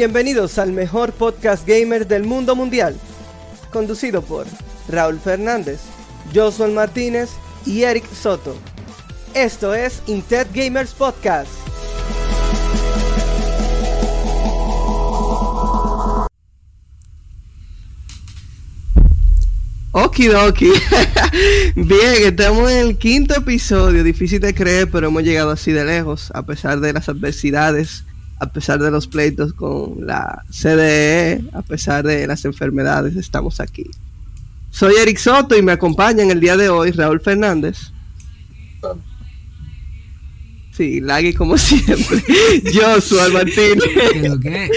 Bienvenidos al mejor podcast gamer del mundo mundial, conducido por Raúl Fernández, Josué Martínez y Eric Soto. Esto es Intet Gamers Podcast. Okidoki. Bien, estamos en el quinto episodio. Difícil de creer, pero hemos llegado así de lejos, a pesar de las adversidades, a pesar de los pleitos con la CDE, a pesar de las enfermedades, estamos aquí. Soy Eric Soto y me acompaña en el día de hoy Raúl Fernández. Sí, lagui como siempre. Joshua Martínez. qué?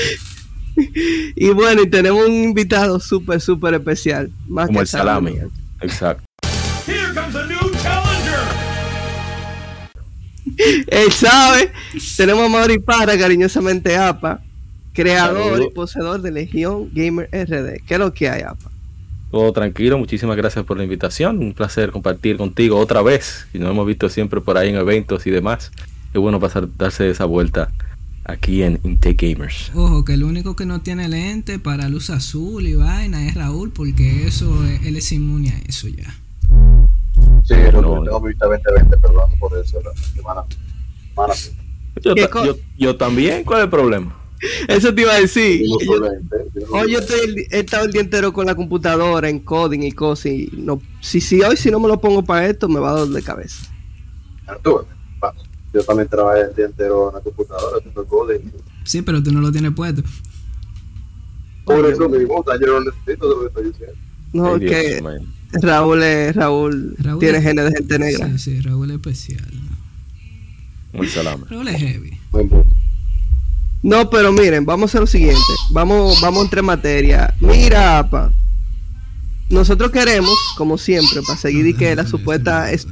Y bueno, y tenemos un invitado súper, súper especial. Más Como que el salami. salami. Exacto. Él sabe. Tenemos a Mauri Para, cariñosamente APA, creador y poseedor de Legión Gamer RD. ¿Qué es lo que hay, APA? Todo tranquilo, muchísimas gracias por la invitación. Un placer compartir contigo otra vez. Y nos hemos visto siempre por ahí en eventos y demás. Qué bueno pasar, darse esa vuelta aquí en Intake Gamers. Ojo, que el único que no tiene lente para luz azul y vaina es Raúl, porque eso, él es inmune a eso ya. Sí, No, no, tengo vista 2020, perdón por eso. La semana, semana Yo, ¿Qué ta- co- yo, yo también, ¿cuál es el problema? Eso te iba a decir. tengo Yo- 20, yo no- Hoy yo estoy el- he estado el día entero con la computadora en coding y cosas. Y no, si, si hoy si no me lo pongo para esto, me va a doler de cabeza. Paso. Yo también trabajé el día entero en la computadora, haciendo coding. Sí, pero tú no lo tienes puesto. Por eso mismo, yo no necesito de lo que estoy diciendo. No, que. Raúl, es- Raúl, Raúl tiene es- genes de gente negra. Sí, sí, Raúl es especial. Como el salami. Raúl es heavy. Muy. No, pero miren, vamos a hacer lo siguiente. Vamos, vamos a entrar en materia. Mira, apa. Nosotros queremos, como siempre, para seguir y que la supuesta es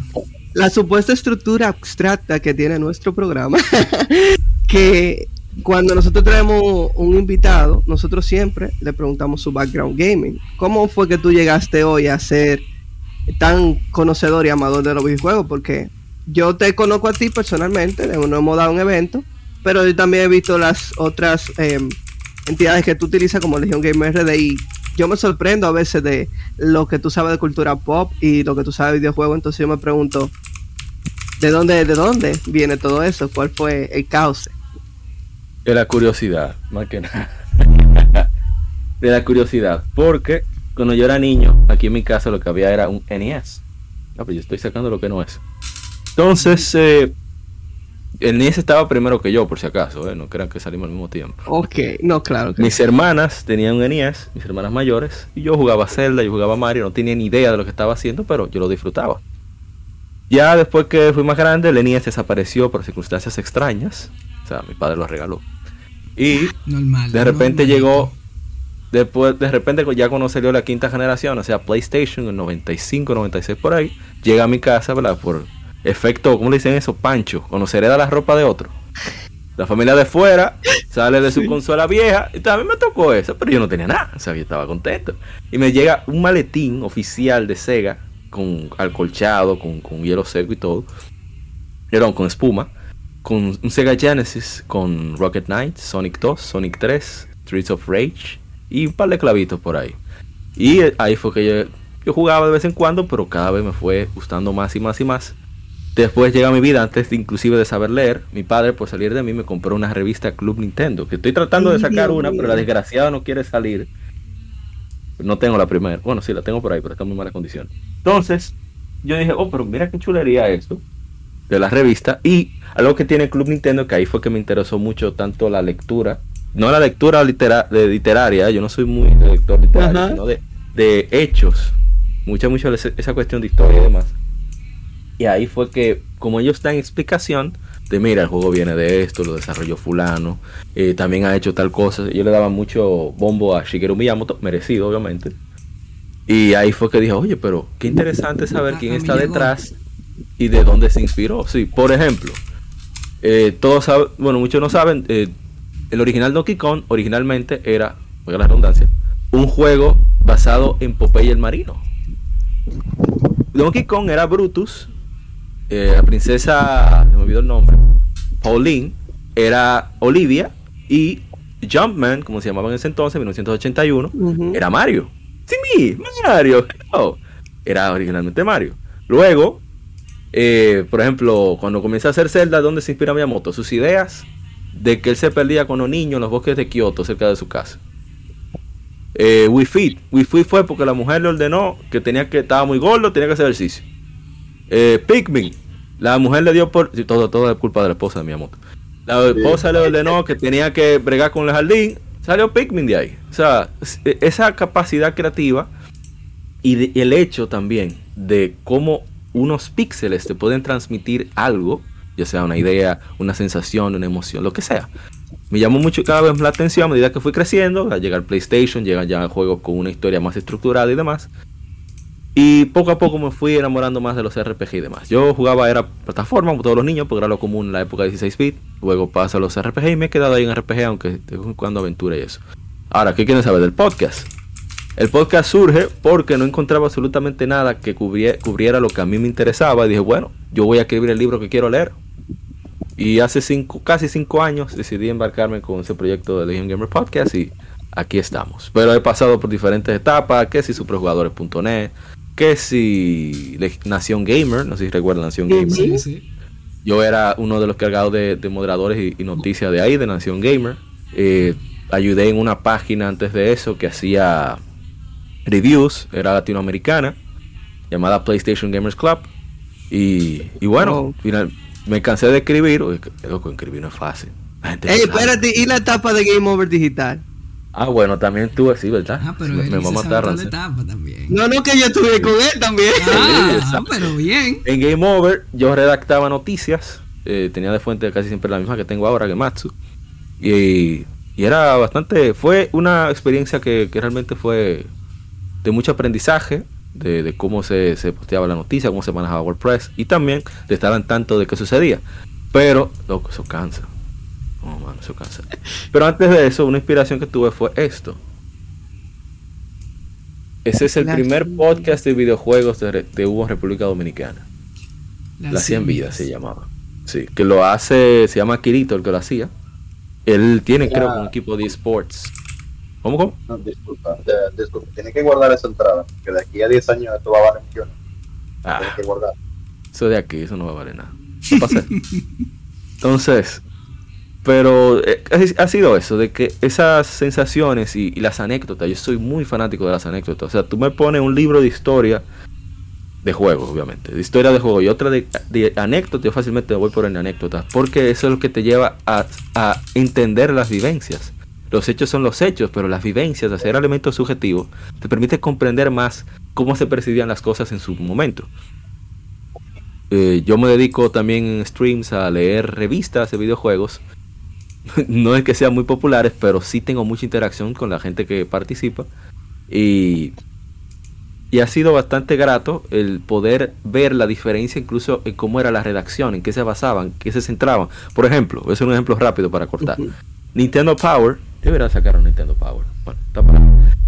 la supuesta estructura abstracta que tiene nuestro programa, que cuando nosotros traemos un invitado, nosotros siempre le preguntamos su background gaming. ¿Cómo fue que tú llegaste hoy a ser tan conocedor y amador de los videojuegos? Porque yo te conozco a ti personalmente, no hemos dado un evento, pero yo también he visto las otras eh, entidades que tú utilizas como Legion Gamer RD y yo me sorprendo a veces de lo que tú sabes de cultura pop y lo que tú sabes de videojuegos, entonces yo me pregunto, ¿de dónde, de dónde viene todo eso? ¿Cuál fue el caos? De la curiosidad, más que nada. de la curiosidad. Porque cuando yo era niño, aquí en mi casa lo que había era un NES. No, pero yo estoy sacando lo que no es. Entonces, eh, el NES estaba primero que yo, por si acaso, ¿eh? no crean que salimos al mismo tiempo. Ok, no, claro que Mis hermanas tenían un NES, mis hermanas mayores, y yo jugaba Zelda, yo jugaba Mario, no tenía ni idea de lo que estaba haciendo, pero yo lo disfrutaba. Ya después que fui más grande, NES desapareció por circunstancias extrañas. O sea, mi padre lo regaló. Y Normal. de repente normal. llegó, después, de repente ya cuando salió la quinta generación, o sea, PlayStation, en 95, 96 por ahí, llega a mi casa, ¿verdad? Por efecto, ¿cómo le dicen eso? Pancho, cuando se hereda la ropa de otro. La familia de fuera sale de su consola vieja y también me tocó eso, pero yo no tenía nada, o sea, yo estaba contento. Y me llega un maletín oficial de Sega con alcolchado, con, con hielo seco y todo, perdón, con espuma, con un Sega Genesis, con Rocket Knight, Sonic 2, Sonic 3, Streets of Rage y un par de clavitos por ahí. Y ahí fue que yo, yo jugaba de vez en cuando, pero cada vez me fue gustando más y más y más. Después llega mi vida, antes de, inclusive de saber leer, mi padre por salir de mí me compró una revista Club Nintendo, que estoy tratando de sacar una, pero la desgraciada no quiere salir. No tengo la primera. Bueno, sí, la tengo por ahí, pero está en muy mala condición. Entonces, yo dije, oh, pero mira qué chulería esto de la revista. Y algo que tiene Club Nintendo, que ahí fue que me interesó mucho tanto la lectura, no la lectura litera- de literaria, yo no soy muy de lector literario, Ajá. sino de, de hechos. Mucha, mucho ese- esa cuestión de historia y demás. Y ahí fue que, como ellos dan explicación, de mira, el juego viene de esto, lo desarrolló fulano, eh, también ha hecho tal cosa. Yo le daba mucho bombo a Shigeru Miyamoto, merecido obviamente. Y ahí fue que dije, oye, pero qué interesante saber quién está detrás y de dónde se inspiró. Sí, por ejemplo, eh, todos saben, bueno, muchos no saben, eh, el original Donkey Kong originalmente era, oiga la redundancia, un juego basado en Popeye el Marino. Donkey Kong era Brutus, eh, la princesa, me olvidó el nombre, Pauline, era Olivia y Jumpman, como se llamaba en ese entonces, 1981, Ujú. era Mario. Sí, mi, Mario. No, era originalmente Mario. Luego, eh, por ejemplo, cuando comienza a hacer Zelda, ¿dónde se inspira Miyamoto? Sus ideas de que él se perdía con los niños en los bosques de Kioto, cerca de su casa. Eh, Wii Fit. Wii Fit fue porque la mujer le ordenó que tenía que estaba muy gordo, tenía que hacer ejercicio. Eh, Pikmin. La mujer le dio por... todo, todo es culpa de la esposa de Miyamoto. La esposa le ordenó que tenía que bregar con el jardín. Salió Pikmin de ahí. O sea, es- esa capacidad creativa y, de- y el hecho también de cómo unos píxeles te pueden transmitir algo, ya sea una idea, una sensación, una emoción, lo que sea. Me llamó mucho cada vez la atención a medida que fui creciendo, al llegar PlayStation, llegan ya juegos con una historia más estructurada y demás. Y poco a poco me fui enamorando más de los RPG y demás. Yo jugaba, era plataforma, como todos los niños, porque era lo común en la época de 16 bit. Luego paso a los RPG y me he quedado ahí en RPG, aunque de vez en cuando aventura y eso. Ahora, ¿qué quieren saber del podcast? El podcast surge porque no encontraba absolutamente nada que cubrie- cubriera lo que a mí me interesaba. Y dije, bueno, yo voy a escribir el libro que quiero leer. Y hace cinco, casi cinco años decidí embarcarme con ese proyecto de Legion Gamer Podcast y aquí estamos. Pero he pasado por diferentes etapas, que si superjugadores.net, que si Le- Nación Gamer, no sé si recuerdan Nación Sí, Gamer. Sí, sí. Yo era uno de los cargados de, de moderadores y, y noticias de ahí, de Nación Gamer. Eh, ayudé en una página antes de eso que hacía reviews, era latinoamericana, llamada PlayStation Gamers Club. Y, y bueno, Oh. final- me cansé de escribir. Uy, que- loco, escribir no es fácil. Ey, espérate, ¿y la etapa de Game Over Digital? Ah, bueno, también tú así, ¿verdad? Ah, pero me, me va a etapa también. No, no, que yo estuve con él también. Ah, exacto. pero bien. En Game Over yo redactaba noticias, eh, tenía de fuente casi siempre la misma que tengo ahora, Gematsu. Y, y era bastante, fue una experiencia que, que realmente fue de mucho aprendizaje, de, de cómo se, se posteaba la noticia, cómo se manejaba WordPress y también de estar al tanto de qué sucedía. Pero, loco, eso cansa. Oh, mano, eso cansa. Pero antes de eso, una inspiración que tuve fue esto. Ese es el La primer cien podcast de videojuegos de, de Hugo en República Dominicana. Las 100 vidas se llamaba. Sí, que lo hace, se llama Kirito el que lo hacía. Él tiene, Ya. creo, un equipo de esports. ¿Cómo, cómo? No, disculpa, de- disculpa. Tienes que guardar esa entrada, que de aquí a 10 años esto va a valer millones. Ah, Tienes que guardar. eso de aquí, eso no va a valer nada. No pasa. Entonces, pero eh, ha sido eso, de que esas sensaciones y, las anécdotas, yo soy muy fanático de las anécdotas. O sea, tú me pones un libro de historia, de juego, obviamente, de historia de juego y otra de, de anécdotas, yo fácilmente me voy por en anécdotas, porque eso es lo que te lleva a, a entender las vivencias. Los hechos son los hechos, pero las vivencias, hacer elementos subjetivos, te permite comprender más cómo se percibían las cosas en su momento. Eh, yo me dedico también en streams a leer revistas de videojuegos. no es que sean muy populares, pero sí tengo mucha interacción con la gente que participa. Y, y ha sido bastante grato el poder ver la diferencia incluso en cómo era la redacción, en qué se basaban, en qué se centraban. Por ejemplo, hacer un ejemplo rápido para cortar. Nintendo Power, debería sacar un Nintendo Power. Bueno, está para.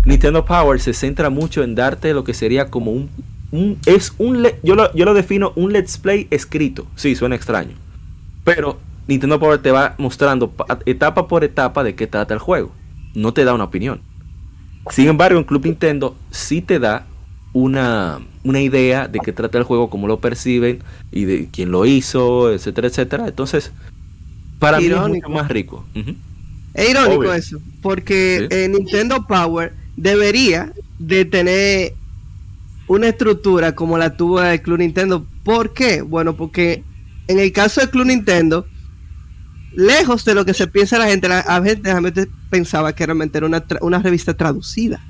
Nintendo Power se centra mucho en darte lo que sería como un, un es un yo lo, yo lo defino un let's play escrito. Sí, suena extraño. Pero Nintendo Power te va mostrando pa- etapa por etapa de qué trata el juego. No te da una opinión. Sin embargo, en Club Nintendo sí te da una, una idea de qué trata el juego, cómo lo perciben y de quién lo hizo, etcétera, etcétera. Entonces, para mí es Irónico. mucho más rico. Es irónico Obvio. eso, porque Sí. eh, Nintendo Power debería de tener una estructura como la tuvo el Club Nintendo. ¿Por qué? Bueno, porque en el caso del Club Nintendo, lejos de lo que se piensa la gente, la, a gente realmente pensaba que realmente era una, tra- una revista traducida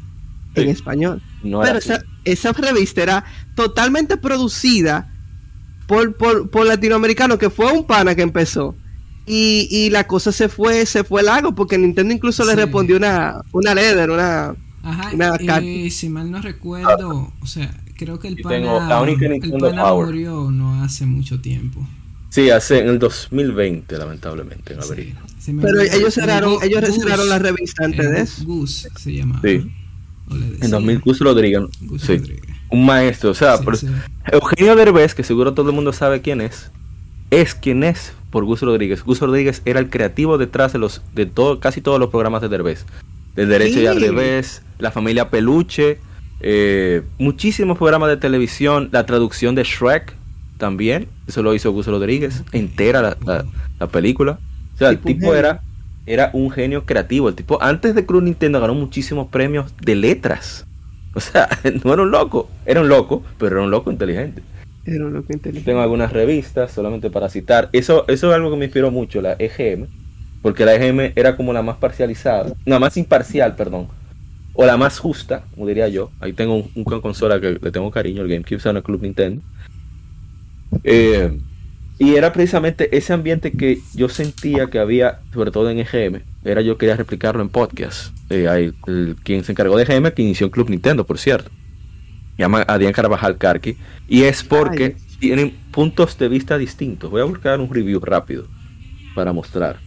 en español. No Pero esa, esa revista era totalmente producida por, por, por latinoamericanos, que fue un pana que empezó. Y, y la cosa se fue, se fue largo, porque Nintendo incluso le Sí. respondió una, una letter, una Ajá, Una carta. y si mal no recuerdo, o sea, creo que el pana, tengo la única el pana murió no hace mucho tiempo. Sí, hace en el 2020, lamentablemente, en abril. Sí, pero ellos cerraron, ellos Gus, cerraron la revista antes de eso. Gus se llamaba. Sí. O le En decían. 2000, Gus Rodríguez. Gus Sí. Rodríguez. Un maestro, o sea, Sí, por- sí. Eugenio Derbez, que seguro todo el mundo sabe quién es, es quien es por Gus Rodríguez. Gus Rodríguez era el creativo detrás de los de todo, casi todos los programas de Derbez. De Derecho y al. Revés, La Familia Peluche, eh, muchísimos programas de televisión, la traducción de Shrek también, eso lo hizo Gus Rodríguez, entera la, la- la película. O sea, el tipo era, era un genio creativo. El tipo, antes de Club Nintendo, ganó muchísimos premios de letras. O sea, no era un loco, era un loco, pero era un loco inteligente. Era un loco inteligente. Tengo algunas revistas solamente para citar. Eso, eso es algo que me inspiró mucho, la EGM. Porque la EGM era como la más parcializada. No, más imparcial, perdón. O la más justa, como diría yo. Ahí tengo un, un consola que le tengo cariño, el GameCube Sona Club Nintendo. Eh, y era precisamente ese ambiente que yo sentía que había, sobre todo en EGM. Era yo quería replicarlo en podcast. Eh, hay el- quien se encargó de EGM, que inició Club Nintendo, por cierto. Llama Adrián Carvajal Carqui. Y es porque Ay. tienen puntos de vista distintos. Voy a buscar un review rápido para mostrar.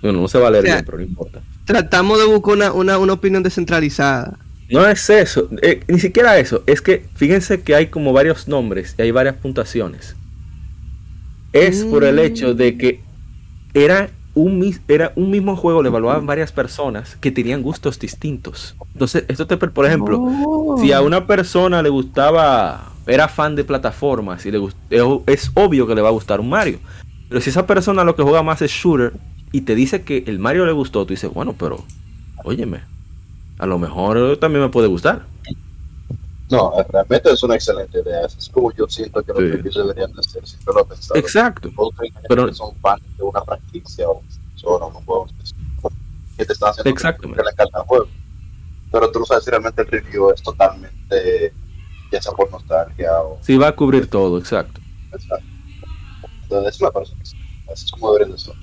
Bueno, no se va a leer O sea, bien, pero no importa. Tratamos de buscar una, una, una opinión descentralizada. No es eso, eh, ni siquiera eso. Es que fíjense que hay como varios nombres y hay varias puntuaciones. Es por el hecho de que era un, mis- era un mismo juego, le evaluaban varias personas que tenían gustos distintos. Entonces, esto te, por ejemplo, Oh. si a una persona le gustaba, era fan de plataformas y le gust- es obvio que le va a gustar un Mario. Pero si esa persona lo que juega más es shooter y te dice que el Mario le gustó, tú dices, bueno, pero, óyeme, a lo mejor también me puede gustar. No, realmente es una excelente idea. Es como yo siento que los Sí. reviews deberían de ser. Siempre lo he pensado. Exacto. Pero- son fans de una franquicia o son un juego que te están haciendo Exactamente. encanta el juego. Pero tú no sabes si realmente el review es totalmente, ya sea por nostalgia o. Sí, va a cubrir todo, exacto. Exacto. Entonces, me parece que es como deberían de ser.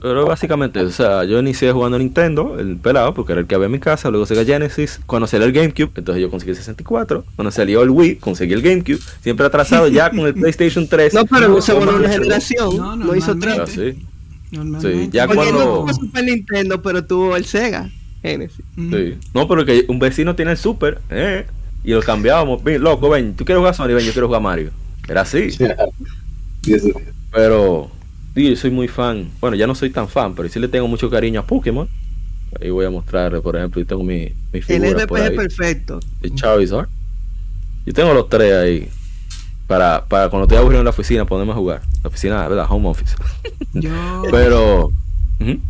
Pero básicamente, o sea, yo inicié jugando Nintendo, el pelado, porque era el que había en mi casa, luego Sega Genesis, cuando salió el GameCube, entonces yo conseguí el 64, cuando salió el Wii, conseguí el GameCube, siempre atrasado ya con el PlayStation 3. No, pero no se una generación. No, No, hizo normalmente. Ah, tres. sí, Normalmente. Sí, ya Porque cuando- no tuvo Super Nintendo, pero tuvo el Sega Genesis. Sí. No, pero que un vecino tiene el Super, eh, y lo cambiábamos, ven, loco, ven, tú quieres jugar Sonic, ven, yo quiero jugar Mario. Era así. Pero sí, yo soy muy fan. Bueno, ya no soy tan fan, pero sí le tengo mucho cariño a Pokémon. Ahí voy a mostrar, por ejemplo, yo tengo mi, mi El figura por RPG ahí, perfecto. de Charizard. Yo tengo los tres ahí. Para, para cuando estoy aburrido en la oficina, ponerme a jugar. La oficina, ¿verdad? Home office. Yo, Pero.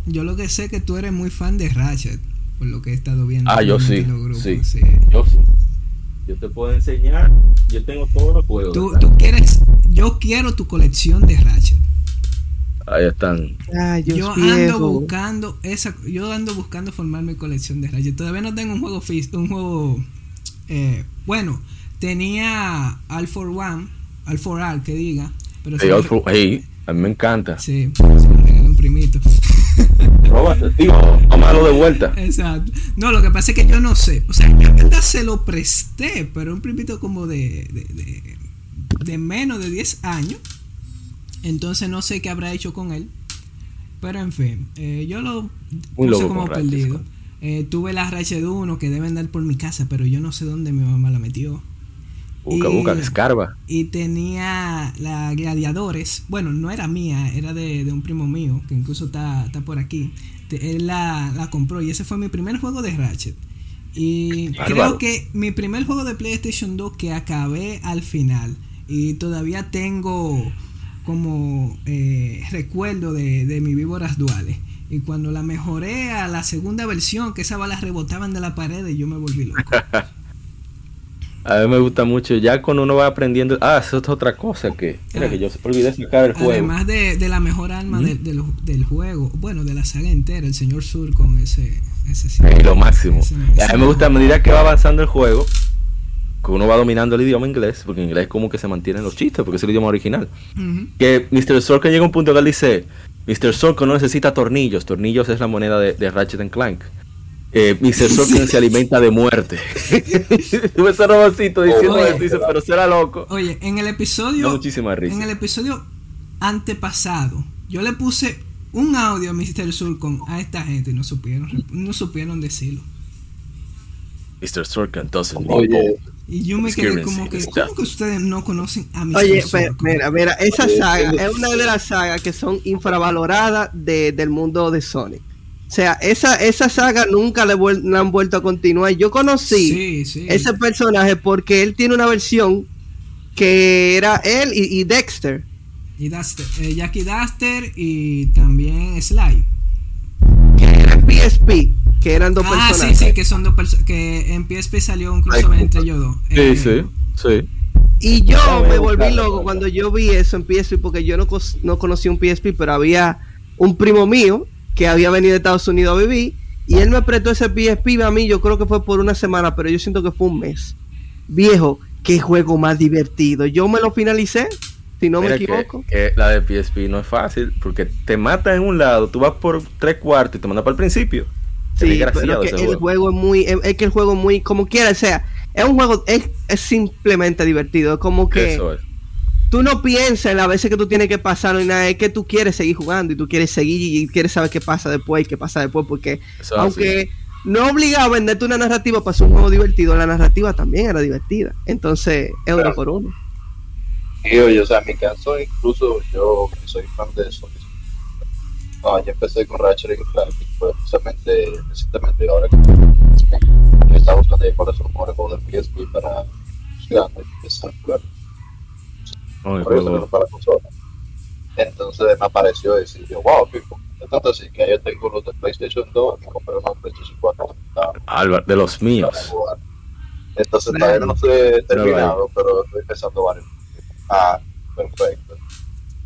yo lo que sé es que tú eres muy fan de Ratchet, por lo que he estado viendo. Ah, yo en sí, los grupos, sí. sí. Yo sí. Yo te puedo enseñar. Yo tengo todos los juegos. Tú, tú quieres, yo quiero tu colección de Ratchet. Ahí están. Yo ando viejo. buscando esa, yo ando buscando formar mi colección de Ratchet. Todavía no tengo un juego un juego eh, bueno, tenía All for One, All for All que diga, pero Hey, lo all re- for- hey, a mí me encanta. sí, se lo regalé a un primito. Róbate, tío. Tómalo de vuelta. Exacto. No, lo que pasa es que yo no sé. O sea, yo en verdad se lo presté, pero un primito como de, de, de- de menos de 10 años. Entonces no sé qué habrá hecho con él. Pero en fin, eh, yo lo puse como perdido. Eh, tuve la Ratchet 1 que deben dar por mi casa, pero yo no sé dónde mi mamá la metió. Busca, Y- busca, escarba. Y tenía la Gladiadores. Bueno, no era mía, era de, de un primo mío, que incluso está, está por aquí. Te- él la, la compró y ese fue mi primer juego de Ratchet. Y creo que mi primer juego de PlayStation 2 que acabé al final. Y todavía tengo como eh, recuerdo de, de mis víboras duales. Y cuando la mejoré a la segunda versión, que esas balas rebotaban de la pared, y yo me volví loco. A mí me gusta mucho. Ya cuando uno va aprendiendo. Ah, eso es otra cosa que. Mira, que yo olvidé sacar el juego. Además de, de la mejor alma Ujú. del- del, del juego, bueno, de la saga entera, el señor Sur con ese. ese sí. Lo máximo. Ese- a mí me gusta a medida que va avanzando el juego. Que uno va dominando el idioma inglés. Porque en inglés como que se mantienen los chistes. Porque es el idioma original. Que Mr. Sorkin llega a un punto que él dice. Mr. Sorkin no necesita tornillos. Tornillos es la moneda de, de Ratchet and Clank. Eh, Mr. Sorkin se alimenta de muerte. Tuve ese robocito diciendo Oye. eso. Dice, pero será loco. Oye, en el episodio. muchísima risa. En el episodio antepasado, yo le puse un audio a Mr. Sur con a esta gente y no supieron, no supieron decirlo. Mr. Sorkin doesn't need Oye, Y yo me quedé como que. ¿cómo que ustedes no conocen a Mr. Oye, pero, mira, mira, esa saga es una de las sagas que son infravaloradas de- del mundo de Sonic. O sea, esa, esa saga nunca le, la han vuelto a continuar. Yo conocí Sí, sí. ese personaje porque él tiene una versión que era él y, y Dexter. Y Duster, eh, Jackie Duster y también Sly. PSP, que eran dos Ah, sí, sí, que son dos personas. Que en PSP salió un crossover Ay, entre ellos dos. Sí, Eh, sí, sí. Y yo me volví loco cuando yo vi eso en PSP porque yo no, no conocí un PSP, pero había un primo mío que había venido de Estados Unidos a vivir y él me prestó ese PSP a mí, yo creo que fue por una semana, pero yo siento que fue un mes. Viejo, qué juego más divertido. Yo me lo finalicé, si no Mira me que- equivoco. Que, la de PSP no es fácil porque te mata en un lado, tú vas por tres cuartos y te manda para el principio. Es Sí, pero que ese el juego. juego es muy, es, es que el juego es muy, como quiera, o sea, es un juego, es, es simplemente divertido, es como que... Eso es. tú no piensas en las veces que tú tienes que pasar ni nada, es que tú quieres seguir jugando y tú quieres seguir y quieres saber qué pasa después y qué pasa después, porque Eso es aunque no obligaba a venderte una narrativa para hacer un juego divertido, la narrativa también era divertida. Entonces, es uno Claro. por uno. Y oye, o sea, en mi caso, incluso yo que soy fan de Sonic. No, yo empecé con Ratchet y Clank, fue precisamente, recientemente, ahora que yo estaba buscando ahí cuáles son los mejores juegos de PSP para empezar a jugar. Oh, eso no para consola. Entonces me apareció decir, yo, wow, pico. Tanto así que yo tengo los de PlayStation 2 y compré una PlayStation 4 para Álvaro, de los míos. Entonces todavía no he terminado, pero estoy empezando varios. Ah, perfecto.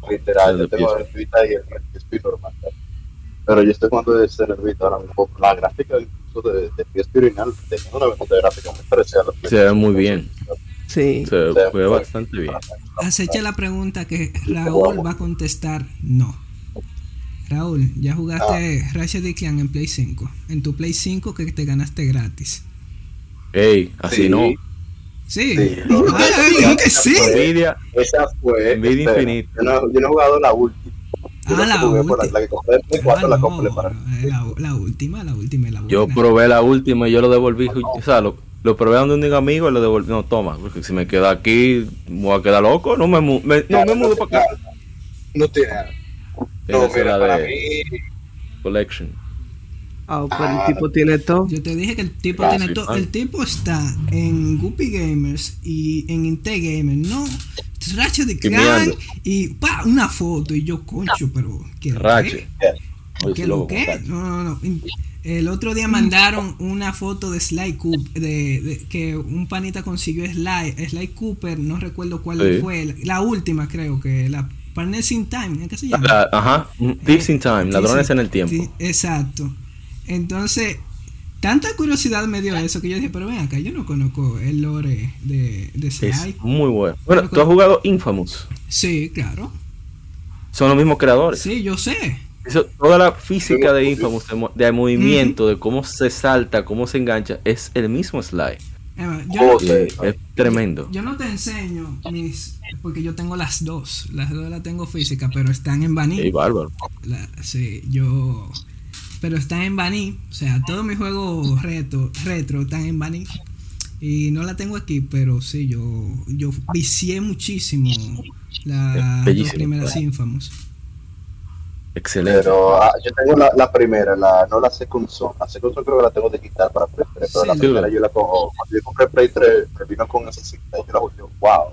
Literal, yo tengo el Vita y el PSP normal. Pero yo estoy jugando desde el Vita ahora mismo. La gráfica incluso de, de PSP original tenía una ventaja gráfica muy parecida a la Se ve muy bien. Sí. Se ve bastante bien. Acecha la pregunta que Raúl va a contestar no. Raúl, ya jugaste Ratchet y Clank en Play 5. En tu Play 5 que te ganaste gratis. Ey, así Sí. no. Sí. Sí. Dijo que sí. Envidia. Esa fue. Envidia espera, infinita. Yo no, yo no he jugado la última. Yo Ah, no la jugué por la, última. la que compré Play 4 Ah, la no, compré para. eh, la, la última, la última, la Yo buena. probé la última y yo lo devolví. O sea, lo, lo probé donde un amigo y lo devolví. No, toma, porque si me queda aquí, me voy a quedar loco. No me, me- no me mudo para acá. No tiene. No, es mira, la para de mí. Collection. Ah, pero el tipo tiene todo. Yo te dije que el tipo Ah, tiene todo. ah. El tipo está en Guppy Gamers y en Inte Gamers, no. Ratchet y Clank Quimiando. y pa, una foto. Y yo, concho, pero. ¿qué? Oye, ¿Qué lo que? No, no, no. El otro día mandaron una foto de Sly Cooper, de, de- que un panita consiguió Sly, Sly Cooper, no recuerdo cuál Sí. fue, la, la última creo que, la Partners in Time, ¿es que se llama? La- ajá, Thieves in Time, Sí, ladrones sí, en el tiempo. sí, exacto. Entonces, tanta curiosidad me dio eso que yo dije, pero ven acá, yo no conozco el lore de, de Es Sly. muy bueno. Bueno, tú has jugado Infamous. Sí, claro. Son los mismos creadores. Sí, yo sé. Eso- toda la física de Infamous, de, mo- de movimiento, de cómo se salta, cómo se engancha, es el mismo. Emma, yo, Oh, sí. es tremendo. yo no te enseño mis. Porque yo tengo las dos. Las dos las tengo físicas, pero están en Baní. Ey, bárbaro. La- sí, yo. Pero están en Baní. O sea, todos mis juegos retro, retro están en Baní. Y no la tengo aquí, pero sí, yo, yo vicié muchísimo las dos primeras. Infamous. Excelente. Pero ah, yo tengo la, la primera, la, no la Second Son. La Second Son creo que la tengo digital para Play 3, pero Sí, la primera yo la cojo. Cuando yo compré Play 3, me vino con esa cinta. Yo la jugué, wow.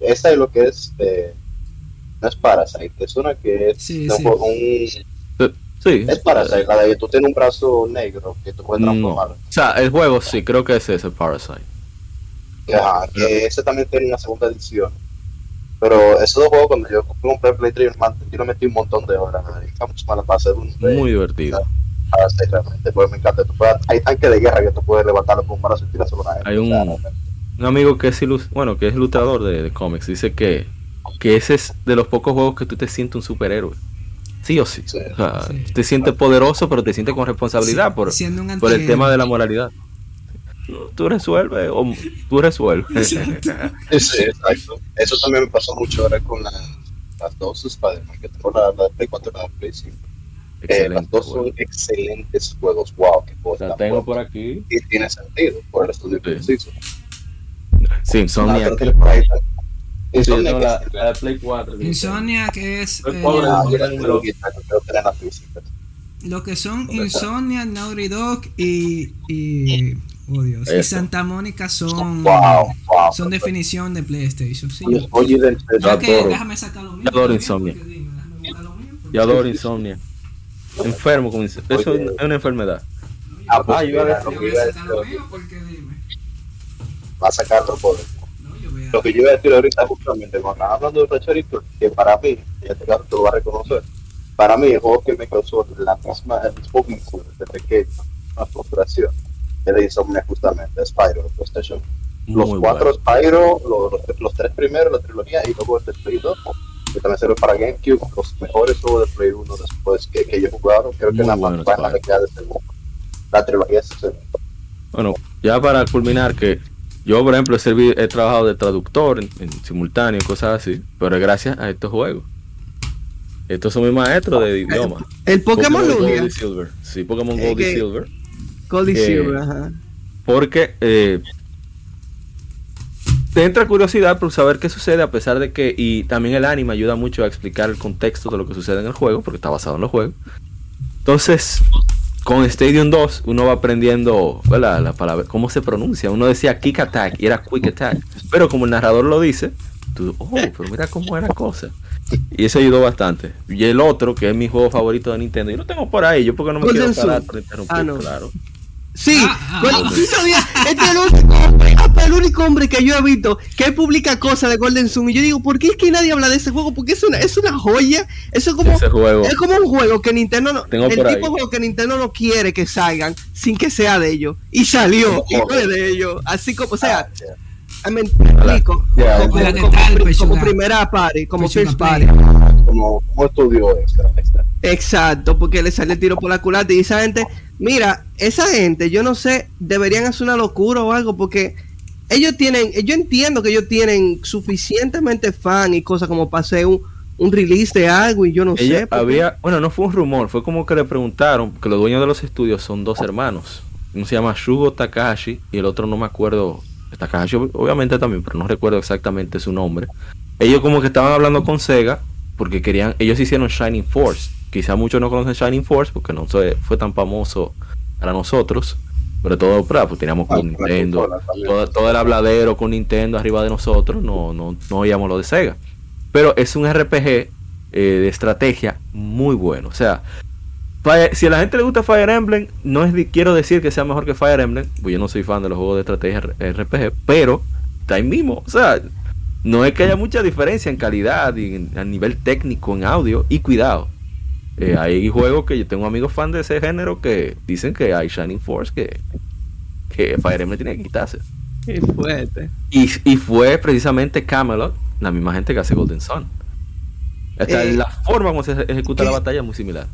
Esa es lo que es, eh, no es Parasite, es una que es Sí, sí. un- sí. es Parasite, la de que tú tienes un brazo negro que tú puedes No. transformar. O sea, el juego sí, creo que es ese Parasite. Ajá, que ese también tiene una segunda edición. Pero esos dos juegos, cuando yo compré Play 3, yo le metí un montón de horas. Estamos para hacer un Muy divertido. para hacer realmente, porque me encanta. Tú puedes- hay tanques de guerra que tú puedes levantarlo con un brazo y una gente. Hay un- O sea, realmente. Un amigo que es ilus- bueno, que es ilustrador de, de cómics, dice que, que ese es de los pocos juegos que tú te sientes un superhéroe. Sí o sí. Sí. O sea, Sí. te sientes poderoso, pero te sientes con responsabilidad Sí, por, por el tema de la moralidad. Tú resuelves o tú resuelves. Sí, exacto. Eso también me pasó mucho ahora con las, las dos Spider-Man, que tengo la, la de Play 4 y la Play 5. Eh, las dos juego. son excelentes juegos. Wow, qué sea, tan tengo por aquí. Y tiene sentido por el estudio que hizo. Sí, Ah, Insomniac. Insomniac no, es- la de Play 4. Insomniac es Soy eh, Ah, yo creo que creo que eran las físicas. lo que son. Insomniac, Naughty Dog y, y oh Dios, y. Santa Mónica son Wow, wow. son definición de PlayStation. Sí. Oye, del adoro. déjame sacar lo mío. Yo adoro Insomniac. Yo adoro Insomnia. Enfermo con ins- Eso Oye. es una enfermedad. Ah, pues, Ah, yo voy a sacar lo mío porque dime. va a yo voy a- lo que yo iba a decir ahorita justamente cuando hablando de Clank, que para mí, en este caso te lo va a reconocer, para mí el juego que me causó la misma, el mismo vínculo de pequeño, una frustración, de Insomnia justamente, Spyro, PlayStation. Los Muy cuatro bueno. Spyro, los, los, los tres primeros, la trilogía, y luego el de Play 2, que también sirve para GameCube, los mejores juegos de Play 1 después que, que ellos jugaron, creo que Muy la bueno, más buena Spyro. me queda de segundo. La trilogía es excelente. Bueno, ya para culminar que yo, por ejemplo, he, trabajado de traductor en, en simultáneo y cosas así, pero es gracias a estos juegos. Estos son mis maestros de idioma. El Pokémon Gold y Silver. Sí, Pokémon Eh, Gold y Silver. Gold y Eh, Silver, ajá. Porque eh, te entra curiosidad por saber qué sucede a pesar de que, y también el anime ayuda mucho a explicar el contexto de lo que sucede en el juego, porque está basado en los juegos. Entonces, con Stadium 2 uno va aprendiendo ¿verdad? la palabra, cómo se pronuncia. Uno decía Kick Attack y era Quick Attack, pero como el narrador lo dice, tú, oh, pero mira cómo era cosa. Y eso ayudó bastante. Y el otro, que es mi juego favorito de Nintendo, yo lo tengo por ahí, yo porque no me quiero parar interrumpir, Ah, no. claro. Sí, Ah, ah, ah. este es el único hombre, hasta el único hombre que yo he visto que publica cosas de Golden Sun y yo digo, ¿por qué es que nadie habla de ese juego? Porque es una, es una joya, eso es como, juego. es como un juego que Nintendo no, Tengo el tipo ahí. de juego que Nintendo no quiere que salgan sin que sea de ellos y salió y fue de ellos, así como, o sea, me explico, Ya, como, como- Tal, como primera party, como Pechuga first Play. party. Como, como estudio extra, extra. Exacto, porque le sale el tiro por la culata y esa gente, mira, esa gente, yo no sé, deberían hacer una locura o algo porque ellos tienen, yo entiendo que ellos tienen suficientemente fan y cosas como para hacer un, un release de algo y yo no Ella sé. porque- había, bueno, no fue un rumor, fue como que le preguntaron, que los dueños de los estudios son dos hermanos. Uno se llama Shugo Takahashi y el otro no me acuerdo, Takahashi ob- obviamente también, pero no recuerdo exactamente su nombre. Ellos como que estaban hablando con Sega porque querían, ellos hicieron Shining Force. Quizá muchos no conocen Shining Force porque no fue, fue tan famoso para nosotros, sobre todo para, pues teníamos Ah, con Nintendo, todo, todo el habladero con Nintendo arriba de nosotros, no, no, no oíamos lo de Sega. Pero es un RPG eh, de estrategia muy bueno. O sea, si a la gente le gusta Fire Emblem, no es quiero decir que sea mejor que Fire Emblem, pues yo no soy fan de los juegos de estrategia RPG, pero está ahí mismo. O sea, no es que haya mucha diferencia en calidad y en- a nivel técnico, en audio y cuidado. Eh, hay juegos que yo tengo amigos fan de ese género que dicen que hay Shining Force que, que Fire Emblem tiene que quitarse. Qué fuerte. Y, y fue precisamente Camelot, la misma gente que hace Golden Sun. Hasta Eh, la forma como se ejecuta la batalla es muy similar.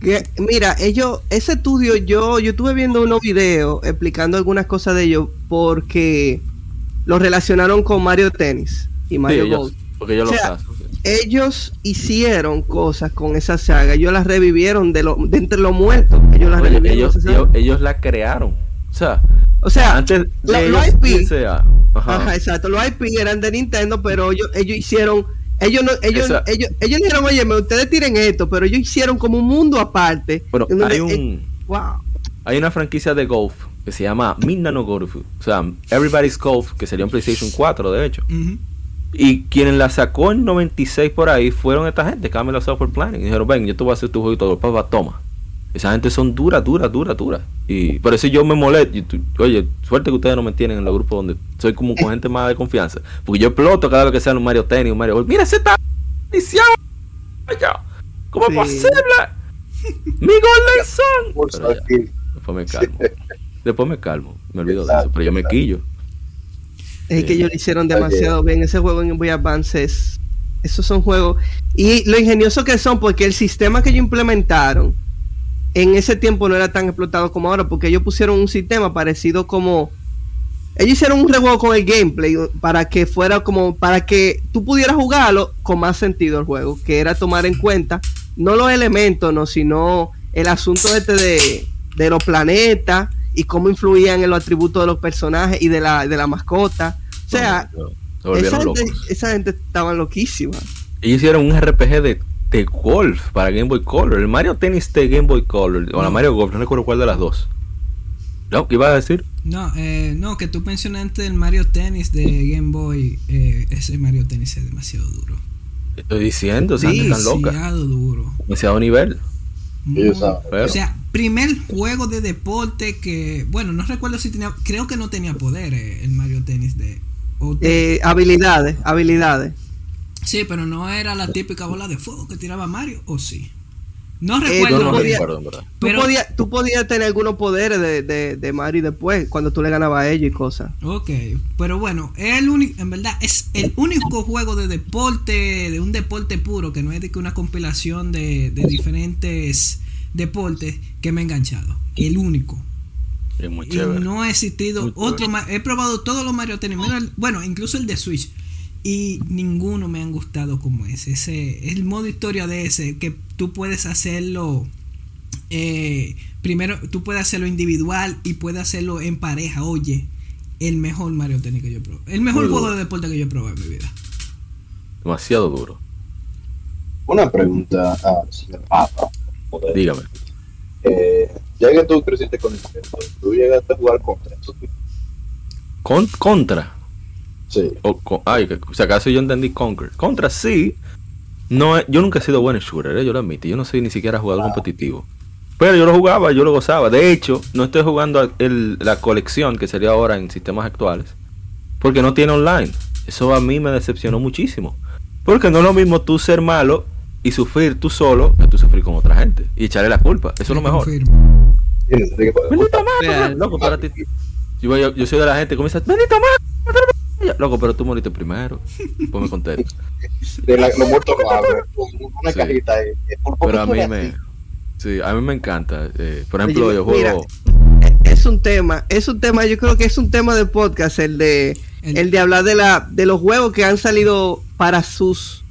Que, mira, ellos, ese estudio, yo, yo estuve viendo unos videos explicando algunas cosas de ellos porque lo relacionaron con Mario Tennis y Sí, Mario ellos- Golf. porque yo O lo sea. Ellos hicieron cosas con esa saga, ellos las revivieron de, lo, de entre los muertos, ellos las Oye, revivieron. ellos, esa saga. ellos, ellos la crearon. O sea, o sea, antes de lo- ellos lo IP. irse a- ajá. ajá, exacto, los IP eran de Nintendo, pero ellos, ellos hicieron, ellos no, ellos, Esa- ellos, ellos dijeron, oye, ustedes tiren esto, pero ellos hicieron como un mundo aparte. Bueno, en donde- hay un eh, wow. hay una franquicia de golf que se llama Minna no Golf. O sea, Everybody's Golf, que sería un PlayStation 4, de hecho. Ujú. Y quien la sacó en 96 por ahí fueron esta gente, Camelot Software Planning. Y dijeron, ven, yo te voy a hacer tu juego y todo. Papá, toma. Esa gente son duras, duras, duras, duras. Y por eso yo me molesto. Oye, suerte que ustedes no me tienen en los grupos donde soy como con gente más de confianza. Porque yo exploto cada vez que sea un Mario Tennis, un Mario Golf. Mira, ese está iniciado. ¿Cómo Sí. es posible? Mi Golden Sun. Después me calmo. Después me calmo. Me olvido de eso. Pero yo me quillo. Es que ellos lo hicieron demasiado bien. Ese juego en Boy Advance es. Esos son juegos. Y lo ingenioso que son, porque el sistema que ellos implementaron en ese tiempo no era tan explotado como ahora, porque ellos pusieron un sistema parecido como. Ellos hicieron un rejuego con el gameplay para que fuera como. Para que tú pudieras jugarlo con más sentido el juego, que era tomar en cuenta no los elementos, no, sino el asunto este de, de los planetas y cómo influían en los atributos de los personajes y de la, de la mascota. O sea, No, se esa gente, esa gente estaba loquísima. Ellos hicieron un RPG de, de golf para Game Boy Color. El Mario Tennis de Game Boy Color. O la. Mario Golf, no recuerdo cuál de las dos. No, ¿qué ibas a decir? No, eh, no, que tú mencionaste el Mario Tennis de Game Boy. eh, ese Mario Tennis es demasiado duro. Estoy diciendo, esa Sí, gente tan loca. Demasiado duro. Demasiado nivel. Pero- o sea, primer juego de deporte que, bueno, no recuerdo si tenía, creo que no tenía poder eh, el Mario Tennis de. Eh, habilidades, habilidades. sí, pero no era la típica bola de fuego que tiraba Mario, o sí. No Eh, recuerdo. no podía- recuerdo, en verdad. Tú, Pero- podías, tú podías tener algunos poderes de, de, de Mario después, cuando tú le ganabas a ellos y cosas. Ok, pero bueno, es el único, en verdad es el único juego de deporte, de un deporte puro, que no es de que una compilación de, de diferentes deportes que me ha enganchado. El único. Es muy Y chévere. no ha existido Muy otro He probado todos los Mario Tennis, bueno, incluso el de Switch. Y ninguno me han gustado como ese. Ese el modo historia de ese, que tú puedes hacerlo. eh, primero, tú puedes hacerlo individual y puedes hacerlo en pareja. Oye, el mejor Mario Tennis que yo he probado. El mejor Muy juego duro. de deporte que yo he probado en mi vida. Demasiado duro. Una pregunta al señor Papa. Dígame. Eh, ya que tú creciste con Nintendo, tú llegaste a jugar contra eso. Con, contra. Sí. O, con- ay, si acaso yo entendí Conquer. Contra sí. No, yo nunca he sido buen en shooter, eh, yo lo admito. Yo no soy ni siquiera jugador competitivo. Pero yo lo jugaba, yo lo gozaba. De hecho, no estoy jugando el- la colección, que sería ahora en sistemas actuales, porque no tiene online. Eso a mí me decepcionó muchísimo. Porque no es lo mismo tú ser malo y sufrir tú solo que tú sufrir con otra gente y echarle la culpa. Eso es lo Me mejor. más, Real. loco, para ti. Yo, soy de la gente que comienza, Benito loco, pero tú moriste primero. Pues me contento. de la- los muertos magos, una Sí. cajita ahí. Eh, Pero a mí me. así. Sí, a mí me encanta. eh, por ejemplo, Oye, yo mira, juego. Es un tema, es un tema, yo creo que es un tema de podcast, el de El- el de hablar de la de los juegos que han salido para sus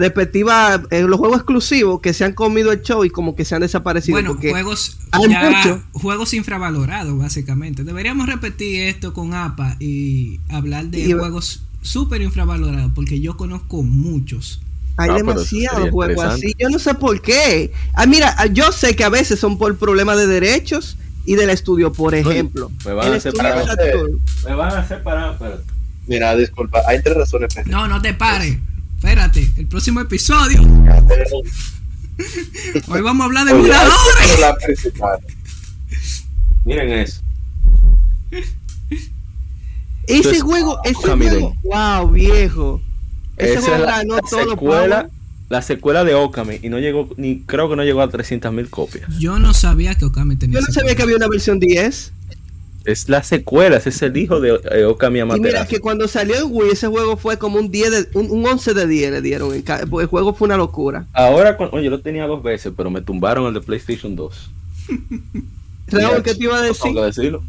respectivas eh, los juegos exclusivos que se han comido el show y como que se han desaparecido Bueno, porque juegos ya, juegos infravalorados básicamente. Deberíamos repetir esto con APA y hablar de Y- juegos súper infravalorados porque yo conozco muchos. hay Ah, demasiados juegos así, yo no sé por qué. Ah, mira, ah, yo sé que a veces son por problemas de derechos y del estudio, por ejemplo. me van a separar. Me van a separar, pero. Mira, disculpa, hay tres razones No, no te pares. Espérate, el próximo episodio. Hoy vamos a hablar de principal. Miren eso. Ese Entonces, juego, ese juego, wow, viejo. Ese Esa juego es la, ganó la todo secuela, Power. la secuela de Okami. Y no llegó, ni creo que no llegó a 300 mil copias. Yo no sabía que Okami tenía Yo no sabía que había una versión 10. Es la secuela, ese es el hijo de eh, Okami Y mira Amaterasu. que cuando salió en Wii, ese juego fue como un 10 de, un, un 11 de 10 le dieron. porque el juego fue una locura. Ahora, con- oye, yo lo tenía dos veces, pero me tumbaron el de PlayStation 2. Raúl, ¿qué te iba a decir? Que decirlo.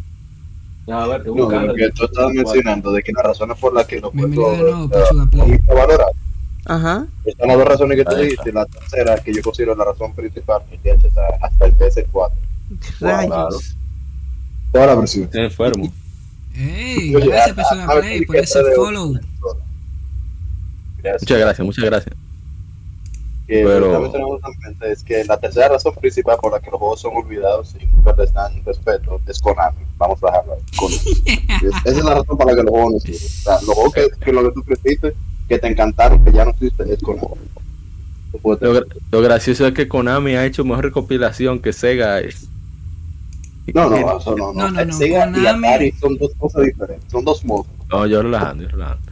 A ver, No, lo que tú estabas mencionando de que las razones por las que los juegos Play. son infravalorados. Ajá. Están las dos razones que tú dijiste. La tercera, que yo considero la razón principal, que hasta el PS4. Rayos. Toda la versión. Estoy enfermo. Ey, Oye, gracias a- Pachuga a ver, Play ¿qué por ese follow. Gracias. Muchas gracias, muchas gracias. Que Pero- también tenemos en mente es que la tercera razón principal por la que los juegos son olvidados y nunca les dan respeto es Konami. Vamos a dejarlo ahí. Konami. Es- Esa es la razón para la que los juegos no sirven. O sea, los juegos que, que lo que tú creciste, que te encantaron, que ya no existen, es Konami. Lo, lo gracioso es que Konami ha hecho mejor recopilación que Sega. No, no, eso no. No, no, no, no, Sega y Atari son dos cosas diferentes, son dos modos. No, yo relajando, yo relajando.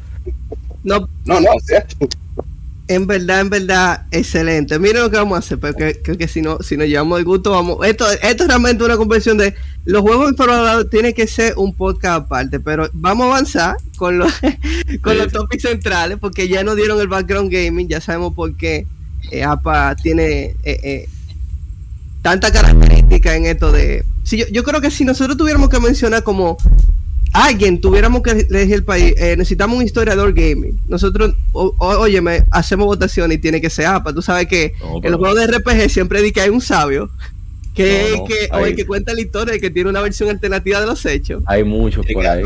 No, No, no, es cierto. en verdad, en verdad, excelente. Miren lo que vamos a hacer, porque creo que si no, si nos llevamos el gusto, vamos. Esto, esto es realmente una conversión de los juegos infravalorados tiene que ser un podcast aparte, pero vamos a avanzar con los con Sí, los topics centrales, porque ya nos dieron el background gaming, ya sabemos por qué eh, APA tiene eh, eh, tanta característica en esto de. Si yo, yo creo que si nosotros tuviéramos que mencionar como alguien tuviéramos que elegir el país, eh, necesitamos un historiador gaming. Nosotros, o- o- óyeme, hacemos votación y tiene que ser APA. Tú sabes que No, en los juegos de RPG siempre di que hay un sabio. Que, No, no, que, o el que cuenta la historia de que tiene una versión alternativa de los hechos. Hay muchos por ahí.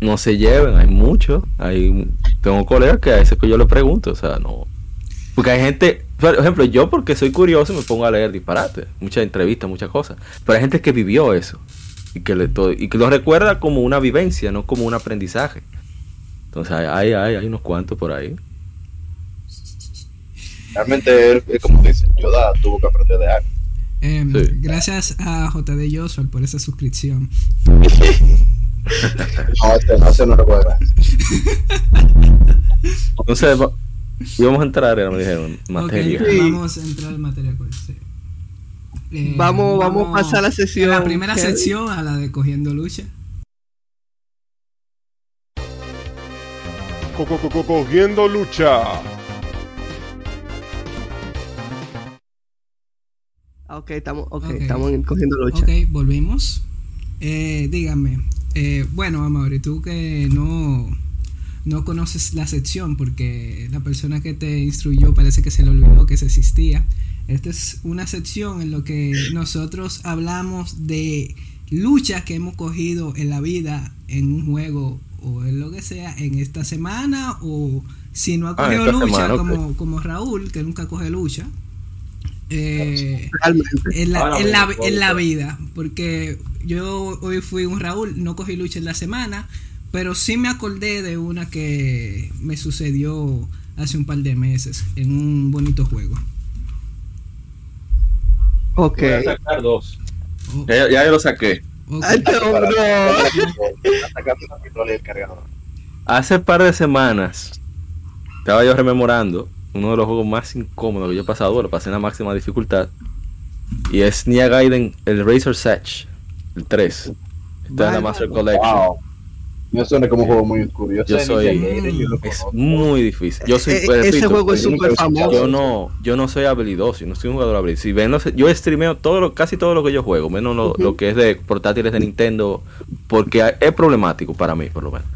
No se lleven, hay muchos. Hay, tengo colegas que a veces que yo le pregunto, o sea, no. Porque hay gente, por ejemplo, yo porque soy curioso me pongo a leer disparate, muchas entrevistas, muchas cosas. Pero hay gente que vivió eso y que, le y que lo recuerda como una vivencia, no como un aprendizaje. Entonces hay, hay, hay, hay unos cuantos por ahí. Realmente es, es como dicen, Yoda tuvo que aprender de algo. Em, Sí. Gracias a JD Joshua por esa suscripción. No, este no, ese no recuerda. Entonces va- íbamos a entrar, me dijeron, materia. Ok, Sí. vamos a entrar en materia. pues, sí. Eh, Vamos- vamos a pasar a la sección, La primera sección a la de Cogiendo Lucha. Co- co- co- co- Cogiendo lucha. Ok, estamos, okay, Ok. estamos cogiendo lucha. Ok, volvimos. Eh, dígame, eh, bueno, Amaury, tú que no, no conoces la sección porque la persona que te instruyó parece que se le olvidó que se existía. Esta es una sección en lo que nosotros hablamos de luchas que hemos cogido en la vida, en un juego o en lo que sea, en esta semana o si no ha Ah, cogido lucha semana, como, como Raúl, que nunca coge lucha. Eh, Realmente. en la, Ahora en, la, en la vida. Porque yo hoy fui un Raúl, no cogí lucha en la semana, pero sí me acordé de una que me sucedió hace un par de meses en un bonito juego. Ok. Voy a sacar dos. Oh, Ya, ya yo lo saqué. ok. Ay, qué hombre. Sacando la pistola y el cargador. Hace par de semanas estaba yo rememorando uno de los juegos más incómodos que yo he pasado, lo pasé en la máxima dificultad. Y es Nia Gaiden, el Razor's Edge, el 3. Está en la. Master Collection. Wow. No suena como un juego muy oscuro. Yo, soy- yo Es muy difícil. Yo soy, pues, ese juego es súper famoso. yo no, yo no soy habilidoso, yo no soy un jugador habilidoso. Si ven, los- yo streameo todo lo, casi todo lo que yo juego, menos lo, que es de portátiles de Nintendo, porque es problemático para mí, por lo menos.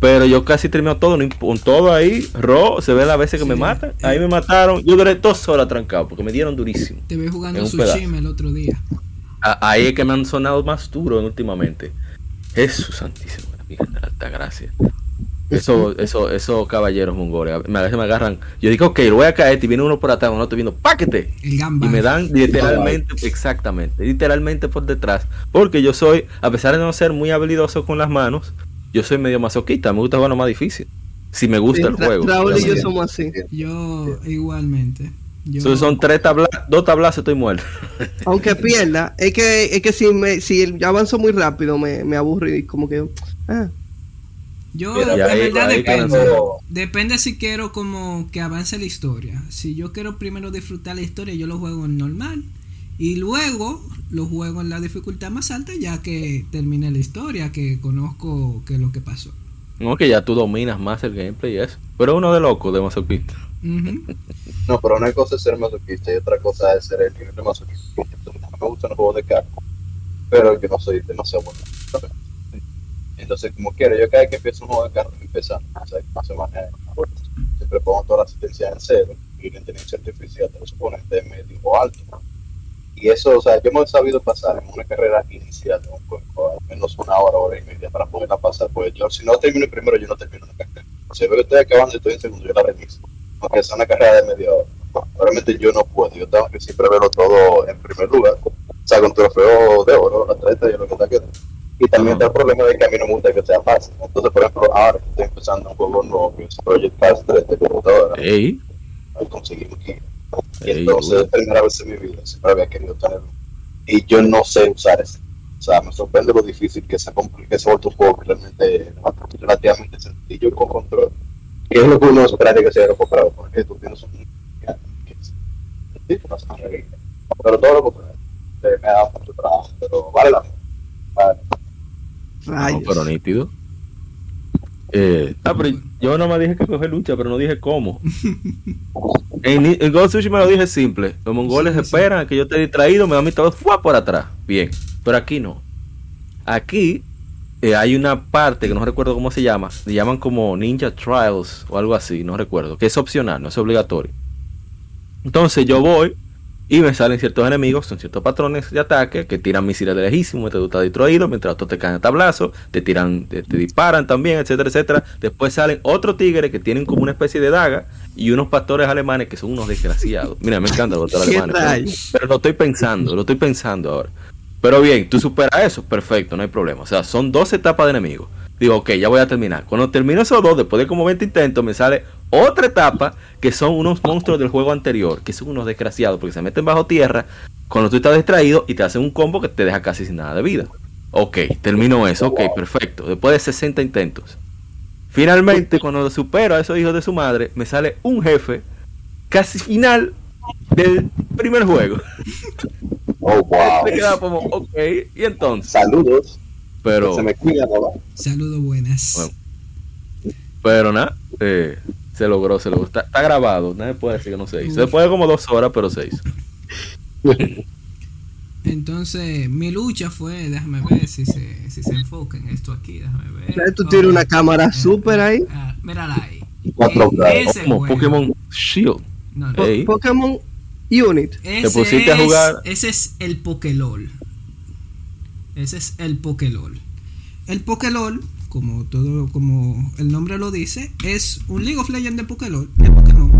Pero yo casi streameo todo, con todo ahí, ro, se ve las veces que me matan. Ahí me mataron, yo duré dos horas trancado, porque me dieron durísimo. Te vi jugando en. Tsushima el otro día. A- ahí es que me han sonado más duro últimamente. Jesús santísimo, Virgen de la Alta Gracia. Eso, eso, esos caballeros mongoles, a veces me agarran. Yo digo, ok, lo voy a caer, y viene uno por atrás, uno estoy viendo, ¡páquete! Y me dan literalmente, exactamente, literalmente por detrás. Porque yo soy, a pesar de no ser muy habilidoso con las manos, yo soy medio masoquista, me gusta jugar lo más difícil. Si me gusta el juego. Raúl y yo obviamente. somos así. Yo igualmente. Yo, Entonces son tres tablas, dos tablazos, estoy muerto. Aunque pierda, es que, es que si me, si yo avanzo muy rápido me, me aburro y como que yo ahí- verdad depende. Depende si quiero como que avance la historia. Si yo quiero primero disfrutar la historia, yo lo juego en normal. Y luego lo juego en la dificultad más alta ya que termine la historia, que conozco qué es lo que pasó. No, que ya tú dominas más el gameplay y eso. Pero uno de loco de masoquista. No, pero una cosa es ser masoquista y otra cosa es ser el nivel de masoquista. Me gustan los juegos de carro, pero yo no soy demasiado bueno. Entonces, como quiero, yo cada vez que empiezo un juego de carro, empezando, o sea, no se maneja siempre pongo toda la asistencia en cero y la inteligencia artificial de los oponentes medio o alto. Y eso, o sea, yo me he sabido pasar en una carrera inicial de un juego, al menos una hora, hora y media para poderla pasar, pues yo, si no termino primero, yo no termino la carrera. Si veo que estoy acabando y estoy en segundo, yo la reinicio aunque sea una carrera de media hora. Probablemente yo no puedo, yo tengo que siempre verlo todo en primer lugar. O sea, con trofeo de oro, atleta y lo que está quedando. Y también está el problema de que a mí no me gusta que sea fácil. Entonces, por ejemplo, ahora que estoy empezando un juego nuevo, que es Project Cast 3 de computadora, Ey, ahí conseguimos aquí. Y Ey, entonces, es primera vez en mi vida, siempre había querido tenerlo. Y yo no sé usar ese. O sea, me sorprende lo difícil que se, compl- que se ha vuelto un juego que realmente relativamente sencillo con control. Y es lo que uno esperaría que se hubiera comprado, porque tú tienes un. que es-. Pero todo lo contrario. Eh, Me da mucho trabajo, pero vale la pena. Vale. No, pero nítido. Eh, ah, pero yo no me dije que coger lucha, pero no dije cómo. En, en Ghost Tsushima lo dije simple. Los mongoles Sí, sí. esperan a que yo esté distraído, me dan mi todo fue por atrás. Bien. Pero aquí no. Aquí eh, hay una parte que no recuerdo cómo se llama. Le llaman como Ninja Trials o algo así, no recuerdo. Que es opcional, no es obligatorio. Entonces yo voy Y me salen ciertos enemigos, son ciertos patrones de ataque que tiran misiles de lejísimo mientras tú estás distraído, mientras otros te caen a tablazo, te tiran, te, te disparan también, etcétera, etcétera. Después salen otros tigres que tienen como una especie de daga y unos pastores alemanes que son unos desgraciados. Mira, me encanta los pastores ¿Qué alemanes. pero lo estoy pensando, lo estoy pensando ahora. Pero bien, tú superas eso, perfecto, no hay problema. O sea, son dos etapas de enemigos. Digo, ok, ya voy a terminar. Cuando termino esos dos, después de como 20 intentos, me sale otra etapa que son unos monstruos del juego anterior, que son unos desgraciados, porque se meten bajo tierra cuando tú estás distraído y te hacen un combo que te deja casi sin nada de vida. Ok, termino eso, ok, perfecto. Después de 60 intentos. Finalmente, cuando supero a esos hijos de su madre, me sale un jefe casi final del primer juego. Oh, wow. Me quedaba como, ok, y entonces, Saludos. pero, Se me cuida, ¿no? Saludos buenas. Bueno. pero nada, eh, se logró, se logró. Está, está grabado, nadie puede decir que no se hizo. Se puede como dos horas, pero se hizo. Entonces, mi lucha fue, déjame ver si se, si se enfoca en esto aquí, déjame ver. Tú tienes una cámara Eh, súper ahí. ah, mírala ahí. Cuatro ese Como juego- Pokémon Shield. No, no. Pokémon Unit. Ese pusiste a es- jugar. Ese es el Pokélol. Ese es el Pokélol. El Pokélol, como todo, como el nombre lo dice, es un League of Legends de Pokélol, de Pokémon.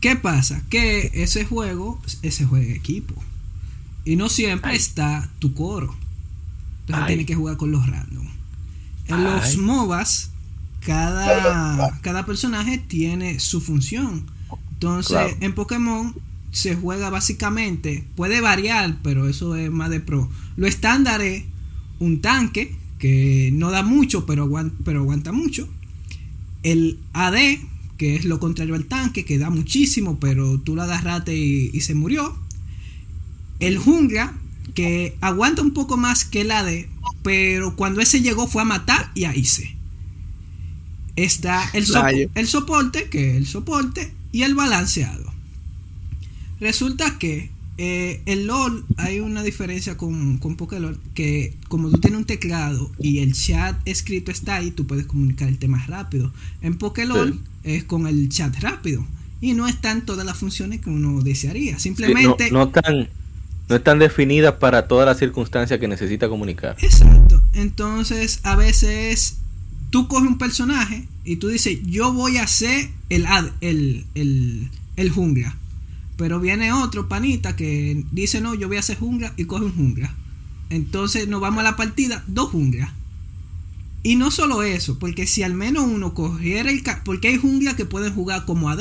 ¿Qué pasa? Que ese juego, ese juega en equipo. Y no siempre está tu coro. Entonces Ay. tienes que jugar con los random. En los. MOBAs, cada, cada personaje tiene su función. Entonces, Claro. en Pokémon se juega básicamente, puede variar, pero eso es más de pro. Lo estándar es un tanque que no da mucho, pero aguanta, pero aguanta mucho. El AD, que es lo contrario al tanque, que da muchísimo, pero tú lo agarraste y, y se murió. El jungla, que aguanta un poco más que el AD, pero cuando ese llegó fue a matar y ahí se. Está el, sopo- el soporte, que es el soporte, y el balanceado. Resulta que eh, el LOL hay una diferencia con, con Pokélol, que como tú tienes un teclado y el chat escrito está ahí, tú puedes comunicarte más rápido. En Pokélol Sí. es con el chat rápido. Y no están todas las funciones que uno desearía. Sí, no, Simplemente... no tan, no están definidas para todas las circunstancias que necesita comunicar. Exacto. Entonces, a veces tú coges un personaje y tú dices, yo voy a ser el, ad- el, el, el jungla. Pero viene otro panita que dice, no, yo voy a ser jungla y coge un jungla. Entonces nos vamos a la partida, dos junglas. Y no solo eso, porque si al menos uno cogiera el... Porque hay jungla que pueden jugar como AD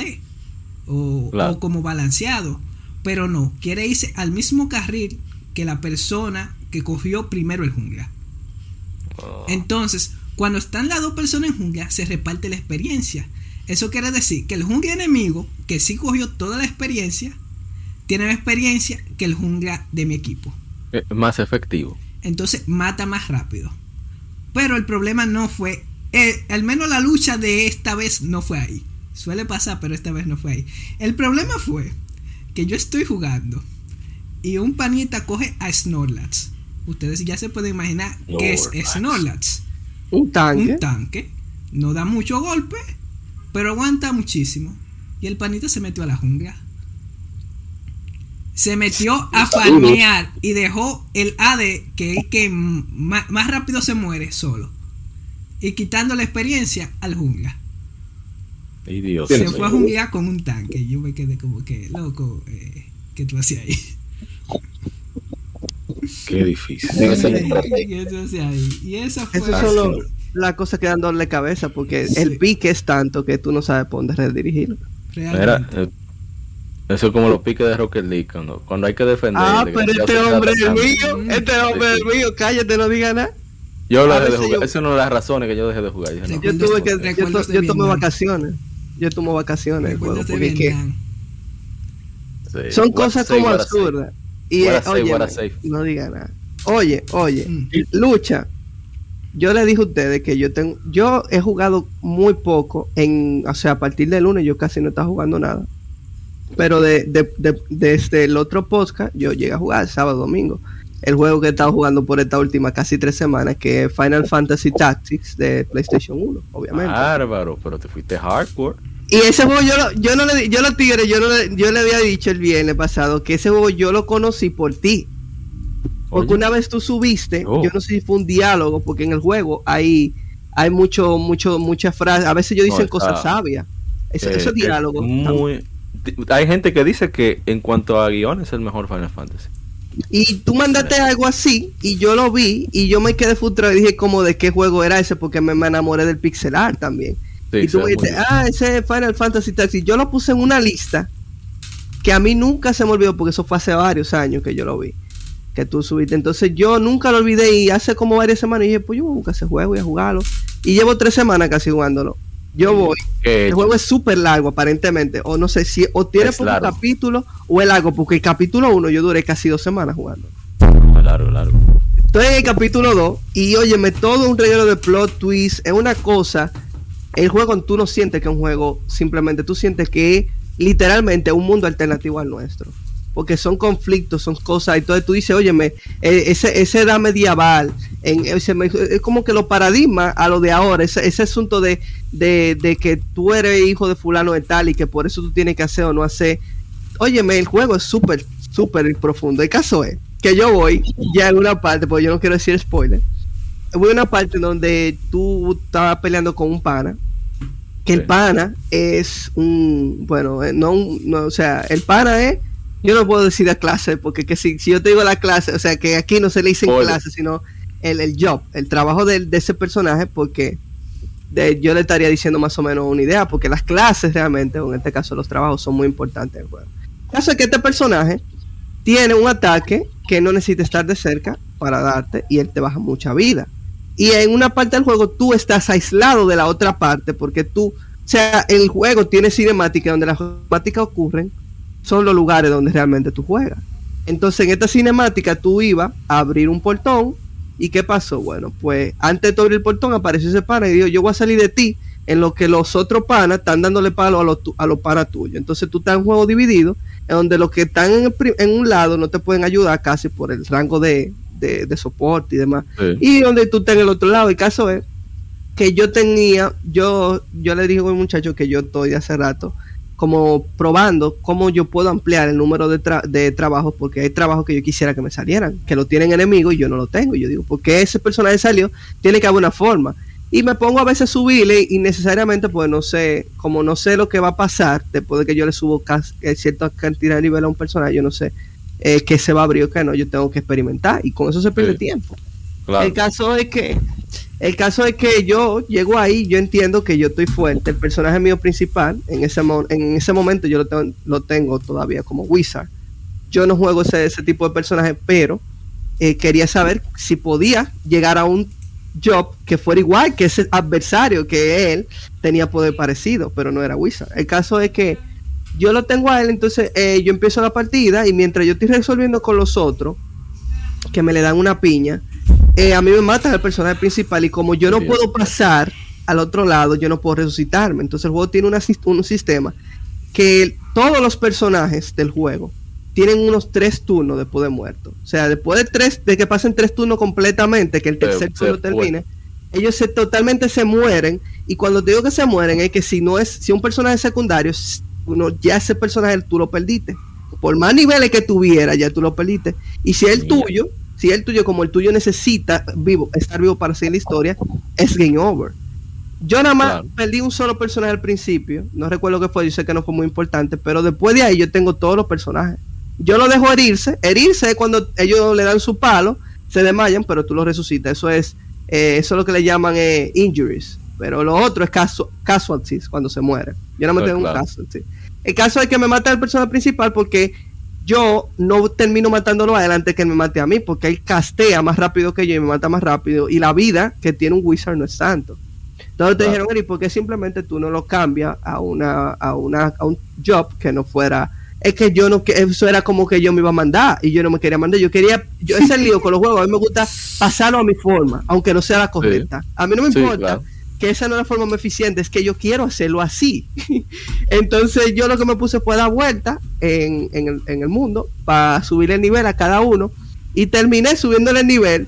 o, Claro. o como balanceado. Pero no, quiere irse al mismo carril que la persona que cogió primero el jungla. Oh, Entonces, cuando están las dos personas en jungla, se reparte la experiencia. Eso quiere decir que el jungla enemigo, que sí cogió toda la experiencia, tiene más experiencia que el jungla de mi equipo. es más efectivo. Entonces mata más rápido. Pero el problema no fue, eh, al menos la lucha de esta vez no fue ahí. Suele pasar, pero esta vez no fue ahí. El problema fue que yo estoy jugando y un panita coge a Snorlax. Ustedes ya se pueden imaginar qué es Snorlax. Un tanque. Un tanque. No da mucho golpe, pero aguanta muchísimo. Y el panita se metió a la jungla. Se metió a farmear y dejó el AD, que es el que más rápido se muere, solo. Y quitando la experiencia al jungla. Ay, Dios Se fue a jungla con un tanque. Yo me quedé como que, loco, eh, ¿qué tú hacías ahí? Qué difícil. Sí. estratégico. ¿Qué tú hacías ahí? Y esa fue... Eso es solo la cosa que dan doble cabeza porque Sí. el pique es tanto que tú no sabes por dónde redirigirlo. Mira, eh, eso es como los piques de Rocket League cuando, cuando hay que defender. Ah, pero este se hombre es mío, este hombre es mío, cállate, no diga nada. Yo lo dejé de jugar. yo- Esa es una de las razones que yo dejé de jugar. No, Yo tuve que, yo, recuerdos to- yo tomé vacaciones, yo tomo vacaciones juego, porque es que sí, son what cosas como absurdas. Y eh, say, oye, no diga nada. Oye, oye, Mm. lucha. Yo le dije a ustedes que yo tengo, yo he jugado muy poco en, o sea, a partir del lunes yo casi no estaba jugando nada. Pero de, de- de- desde el otro podcast yo llegué a jugar sábado, domingo. El juego que he estado jugando por esta última casi tres semanas, que es Final Fantasy Tactics de PlayStation 1, obviamente. Bárbaro, pero te fuiste hardcore. Y ese juego yo, lo- yo no le yo los tigres, yo no le, yo le había dicho el viernes pasado que ese juego yo lo conocí por ti. Porque Oye. una vez tú subiste, Oh. yo no sé si fue un diálogo, porque en el juego hay, hay mucho, mucho, muchas frases, a veces No, dicen está- cosas sabias. Ese- Eh, esos es diálogos. muy- Hay gente que dice que en cuanto a guion es el mejor Final Fantasy. Y tú mandaste algo así, y yo lo vi, y yo me quedé frustrado y dije como de qué juego era ese, porque me, me enamoré del pixel art también. Sí, y tú me bien. ah, ese es Final Fantasy Taxi. Yo lo puse en una lista que a mí nunca se me olvidó, porque eso fue hace varios años que yo lo vi, que tú subiste. Entonces yo nunca lo olvidé y hace como varias semanas dije, pues yo voy a buscar ese juego y a jugarlo. Y llevo tres semanas casi jugándolo. Yo voy. El juego es súper largo, aparentemente. O no sé si, o tiene Es pocos largo. capítulos o es largo, porque el capítulo 1 yo duré casi dos semanas jugando. largo, largo. Estoy en el capítulo 2 y óyeme, todo un reguero de plot twist, es una cosa. El juego tú no sientes que es un juego, simplemente tú sientes que es literalmente un mundo alternativo al nuestro. Porque son conflictos, son cosas, entonces tú dices, óyeme, eh, ese, ese edad medieval, en, ese me- es como que los paradigmas a lo de ahora, ese, ese asunto de, de, de que tú eres hijo de fulano de tal y que por eso tú tienes que hacer o no hacer. Óyeme, el juego es súper, súper profundo. El caso es que yo voy ya en una parte, porque yo no quiero decir spoiler. Voy a una parte donde tú estabas peleando con un pana. Que el pana es un. Bueno, eh, no, no, o sea, el pana es. Yo no puedo decir la clase, porque que si, si yo te digo la clase, o sea, que aquí no se le dicen Spoiler. clase, sino el, el job, el trabajo del- de, ese personaje, porque de- yo le estaría diciendo más o menos una idea, porque las clases realmente, o en este caso los trabajos, son muy importantes en el juego. El caso es que este personaje tiene un ataque que no necesita estar de cerca para darte y él te baja mucha vida. Y en una parte del juego tú estás aislado de la otra parte porque tú, o sea, el juego tiene cinemática donde las cinemáticas ocurren, son los lugares donde realmente tú juegas. Entonces en esta cinemática tú ibas a abrir un portón y ¿qué pasó? Bueno, pues antes de abrir el portón apareció ese pana y dijo, yo voy a salir de ti en lo que los otros panas están dándole palo a los, a los panas tuyos. Entonces tú estás en un juego dividido en donde los que están en, el en un lado no te pueden ayudar casi por el rango de, de- de soporte y demás. Sí. Y donde tú estás en el otro lado. El caso es que yo tenía, yo, yo le dije al muchacho que yo estoy de hace rato como probando cómo yo puedo ampliar el número de, tra- de trabajos, porque hay trabajos que yo quisiera que me salieran, que lo tienen enemigos y yo no lo tengo. Y yo digo, porque ese personaje salió, tiene que haber una forma. Y me pongo a veces a subirle y necesariamente, pues no sé, como no sé lo que va a pasar después de que yo le subo eh, cierta cantidad de nivel a un personaje, yo no sé eh, qué se va a abrir o qué no, yo tengo que experimentar y con eso se pierde Sí. tiempo. Claro. El caso es que el caso es que yo llego ahí, yo entiendo que yo estoy fuerte. El personaje mío principal, en ese, mo- en ese momento yo lo tengo, lo tengo todavía como Wizard. Yo no juego ese, ese tipo de personaje, pero eh, quería saber si podía llegar a un job que fuera igual que ese adversario que él tenía poder parecido, pero no era Wizard. El caso es que yo lo tengo a él, entonces eh, yo empiezo la partida y mientras yo estoy resolviendo con los otros, que me le dan una piña, eh, a mí me mata el personaje principal y como yo no puedo pasar al otro lado, yo no puedo resucitarme. Entonces el juego tiene una un sistema que todos los personajes del juego tienen unos tres turnos después de muerto. O sea, después de tres, de que pasen tres turnos completamente, que el tercer turno termine, ellos se totalmente se mueren. Y cuando te digo que se mueren, es que si no es, si un personaje secundario, uno, ya ese personaje tú lo perdiste. Por más niveles que tuviera, ya tú lo perdiste. Y si el Mira. tuyo, si el tuyo, como el tuyo necesita vivo, estar vivo para seguir la historia, es game over. Yo nada más Claro. perdí un solo personaje al principio, no recuerdo qué fue, yo sé que no fue muy importante, pero después de ahí yo tengo todos los personajes. Yo lo dejo herirse, herirse es cuando ellos le dan su palo, se desmayan, pero tú lo resucitas. Eso es, eh, eso es lo que le llaman eh, injuries, pero lo otro es casu- casualties, cuando se muere. Yo no me Ah, tengo claro. un casualty. El caso es que me mata el personaje principal porque yo no termino matándolo adelante que él me mate a mí, porque él castea más rápido que yo y me mata más rápido, y la vida que tiene un wizard no es tanto. Entonces te dijeron, Eri, ¿por qué simplemente tú no lo cambias a una, a una, a un job que no fuera? Es que yo no, que eso era como que yo me iba a mandar y yo no me quería mandar. Yo quería, yo ese lío con los juegos, a mí me gusta pasarlo a mi forma, aunque no sea la correcta. A mí no me Sí, importa claro. Que esa no es la forma más eficiente, es que yo quiero hacerlo así. Entonces yo lo que me puse fue dar vuelta en, en el, mundo para subir el nivel a cada uno y terminé subiéndole el nivel,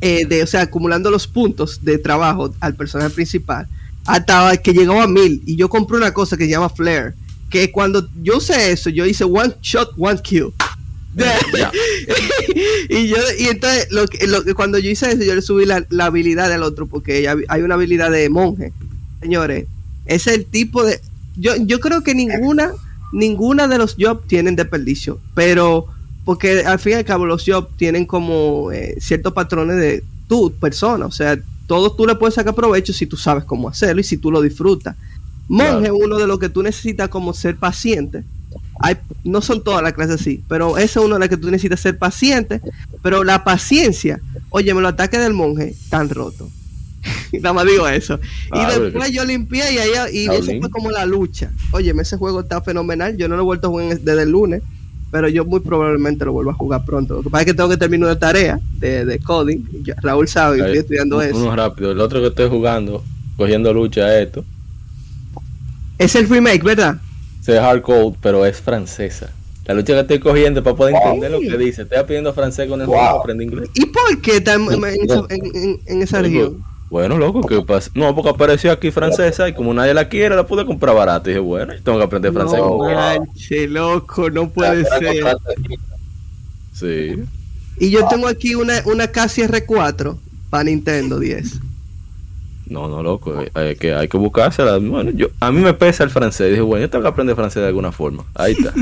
eh, de, o sea, acumulando los puntos de trabajo al personaje principal. hasta que llegó a mil. Y yo compré una cosa que se llama Flare. Que cuando yo usé eso, yo hice one shot, one kill. Y yo y entonces lo lo cuando yo hice eso yo le subí la, la habilidad del otro porque hay, una habilidad de monje señores. Es el tipo de yo, yo creo que ninguna ninguna de los jobs tienen desperdicio pero porque al fin y al cabo los jobs tienen como eh, ciertos patrones de tu persona o sea todos tú le puedes sacar provecho si tú sabes cómo hacerlo y si tú lo disfrutas. Monje Claro. es uno de los que tú necesitas como ser paciente hay, no son todas las clases así, pero esa es una de las que tú necesitas ser paciente, pero la paciencia, oye, me lo ataque del monje tan roto. Nada más digo eso. Ah, y después porque- yo limpié y ahí y eso fue como la lucha. Oye, ese juego está fenomenal. Yo no lo he vuelto a jugar desde el lunes, pero yo muy probablemente lo vuelva a jugar pronto. Lo que pasa es que tengo que terminar una tarea de, de coding. Raúl sabe estoy estudiando eso. Uno rápido. El otro que estoy jugando, cogiendo lucha a esto. Es el remake, ¿verdad? Se es hard code, pero es francesa. La lucha que estoy cogiendo para poder entender lo que dice. Estoy aprendiendo francés con el Wow. aprendí inglés. ¿Y por qué está en, en- en esa- región? Bueno, loco, ¿qué pasa? No, porque apareció aquí francesa y como nadie la quiere, la pude comprar barato. Y dije, bueno, tengo que aprender francés. No manche, loco, no puede ser. Sí. Y yo tengo aquí una, una Casio R4 para Nintendo 10. No, no, loco, eh, hay que, hay que buscársela. Bueno, yo, a mí me pesa el francés. Dije, bueno, yo tengo que aprender francés de alguna forma. Ahí está.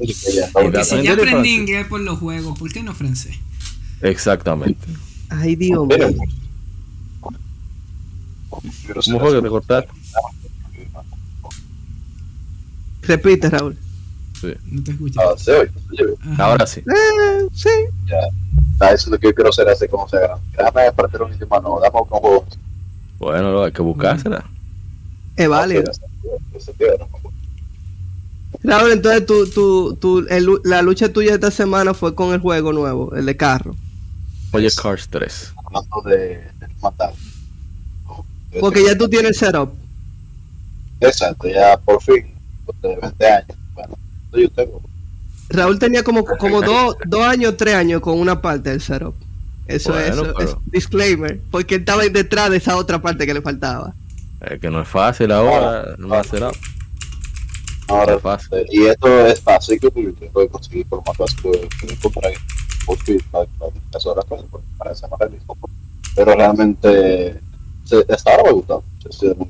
ya Porque Que si ya aprendí inglés por los juegos, ¿por qué no francés? Exactamente. Ay, Dios mío. ¿Cómo fue que te cortaste? Repite, Raúl. Sí. No te escuché. Ah, se oye. Ahora sí. Eh, sí. Está diciendo que yo quiero ser así como se gana. Déjame partir un idioma, no, dame un juego. Bueno, lo hay que buscársela. Es válido. Raúl, entonces tu, tu, tu, el- la lucha tuya esta semana fue con el juego nuevo, el de carro. Oye, Cars 3. Hablando de, de matar. Porque ya tú tienes el setup. Exacto, ya por fin, después de 20 años. Bueno, yo tengo. Raúl tenía como, como dos, dos años, tres años con una parte del setup. Eso es, Bueno, eso pero- es disclaimer. Porque él estaba detrás de esa otra parte que le faltaba. Es que no es fácil ahora. No va a ser. Ahora, Es fácil. eh, y esto es fácil que que conseguir por más fácil que para las cosas, porque para eso no es realismo. Pero realmente, se, hasta ahora me gusta. Es decir, el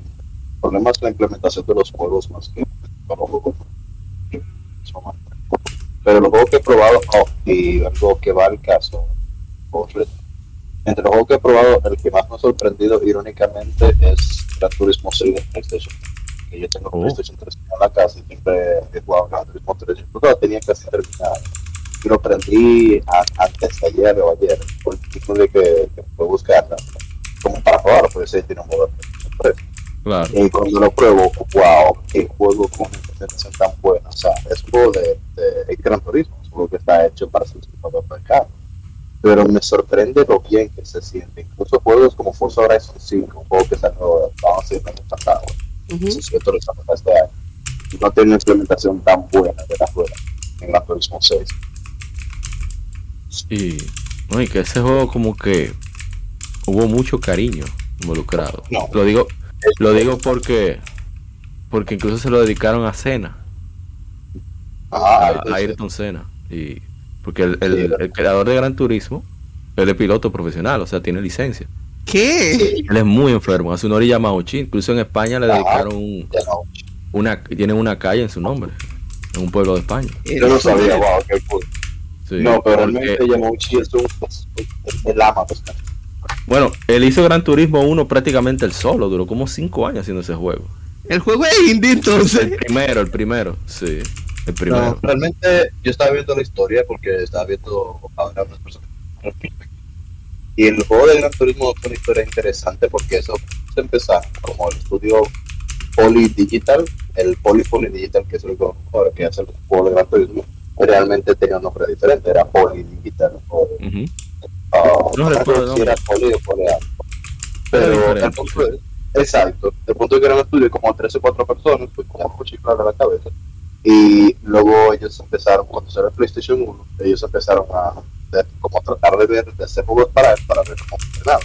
problema es la implementación de los juegos más que para los juegos. Pero los juegos que he probado, oh, y algo que va al caso, retro. entre los juegos que he probado, el que más me ha sorprendido, irónicamente, es Gran Turismo 6 de PlayStation. Que yo tengo Oh. PlayStation 3 en la casa y siempre he jugado Gran Turismo 3. Yo lo tenía casi terminado. Y lo aprendí a- antes de ayer o ayer, por el tipo de que, que fue buscarla, como para probarlo, porque ese tiene un modo de PlayStation 3. Claro. Y cuando lo pruebo, wow, qué juego con una presentación tan buena. O sea, es un juego de, de Gran Turismo, es un juego que está hecho para ser por el carro. Pero me sorprende lo bien que se siente. Incluso juegos como Forza Horizon 5, un juego que salió vamos a decir, el año pasado, sí, lo estamos este año. Y no tiene una implementación tan buena de la rueda en Gran Turismo 6. Y, no, y que ese juego como que hubo mucho cariño involucrado. No. Lo digo, lo digo porque porque incluso se lo dedicaron a Cena, Ajá, a, a Ayrton Senna. Y porque el, el- Sí, ¿verdad? el creador de Gran Turismo, él es piloto profesional, o sea, tiene licencia. ¿Qué? Él es muy enfermo, hace una orilla Mauchi, incluso en España le Ajá. dedicaron un- una, tienen una calle en su nombre, en un pueblo de España. Yo no sabía, wow, qué cool. Sí, no, pero porque- realmente Yamauchi es un. es- es- el ama los carros. Bueno, él hizo Gran Turismo 1 prácticamente el solo, duró como 5 años haciendo ese juego. El juego es indie El entonces. primero, el primero, sí, el No, primero. realmente yo estaba viendo la historia porque estaba viendo ahora unas personas. Y el juego de Gran Turismo es una historia interesante porque eso se empezó como el estudio Poly Digital, el Poly Poly Digital, que es el juego ahora que hace el juego de Gran Turismo, realmente tenía un nombre diferente, era Poly Digital. O. No recuerdo si era Poly o. Pero el punto es- exacto, el punto es que era un estudio como 13 o 4 personas, pues con mucho chiflar a la cabeza. Y luego ellos empezaron, cuando salió el PlayStation 1, ellos empezaron a de- como tratar de ver, de hacer juegos para él, para ver cómo funcionaba.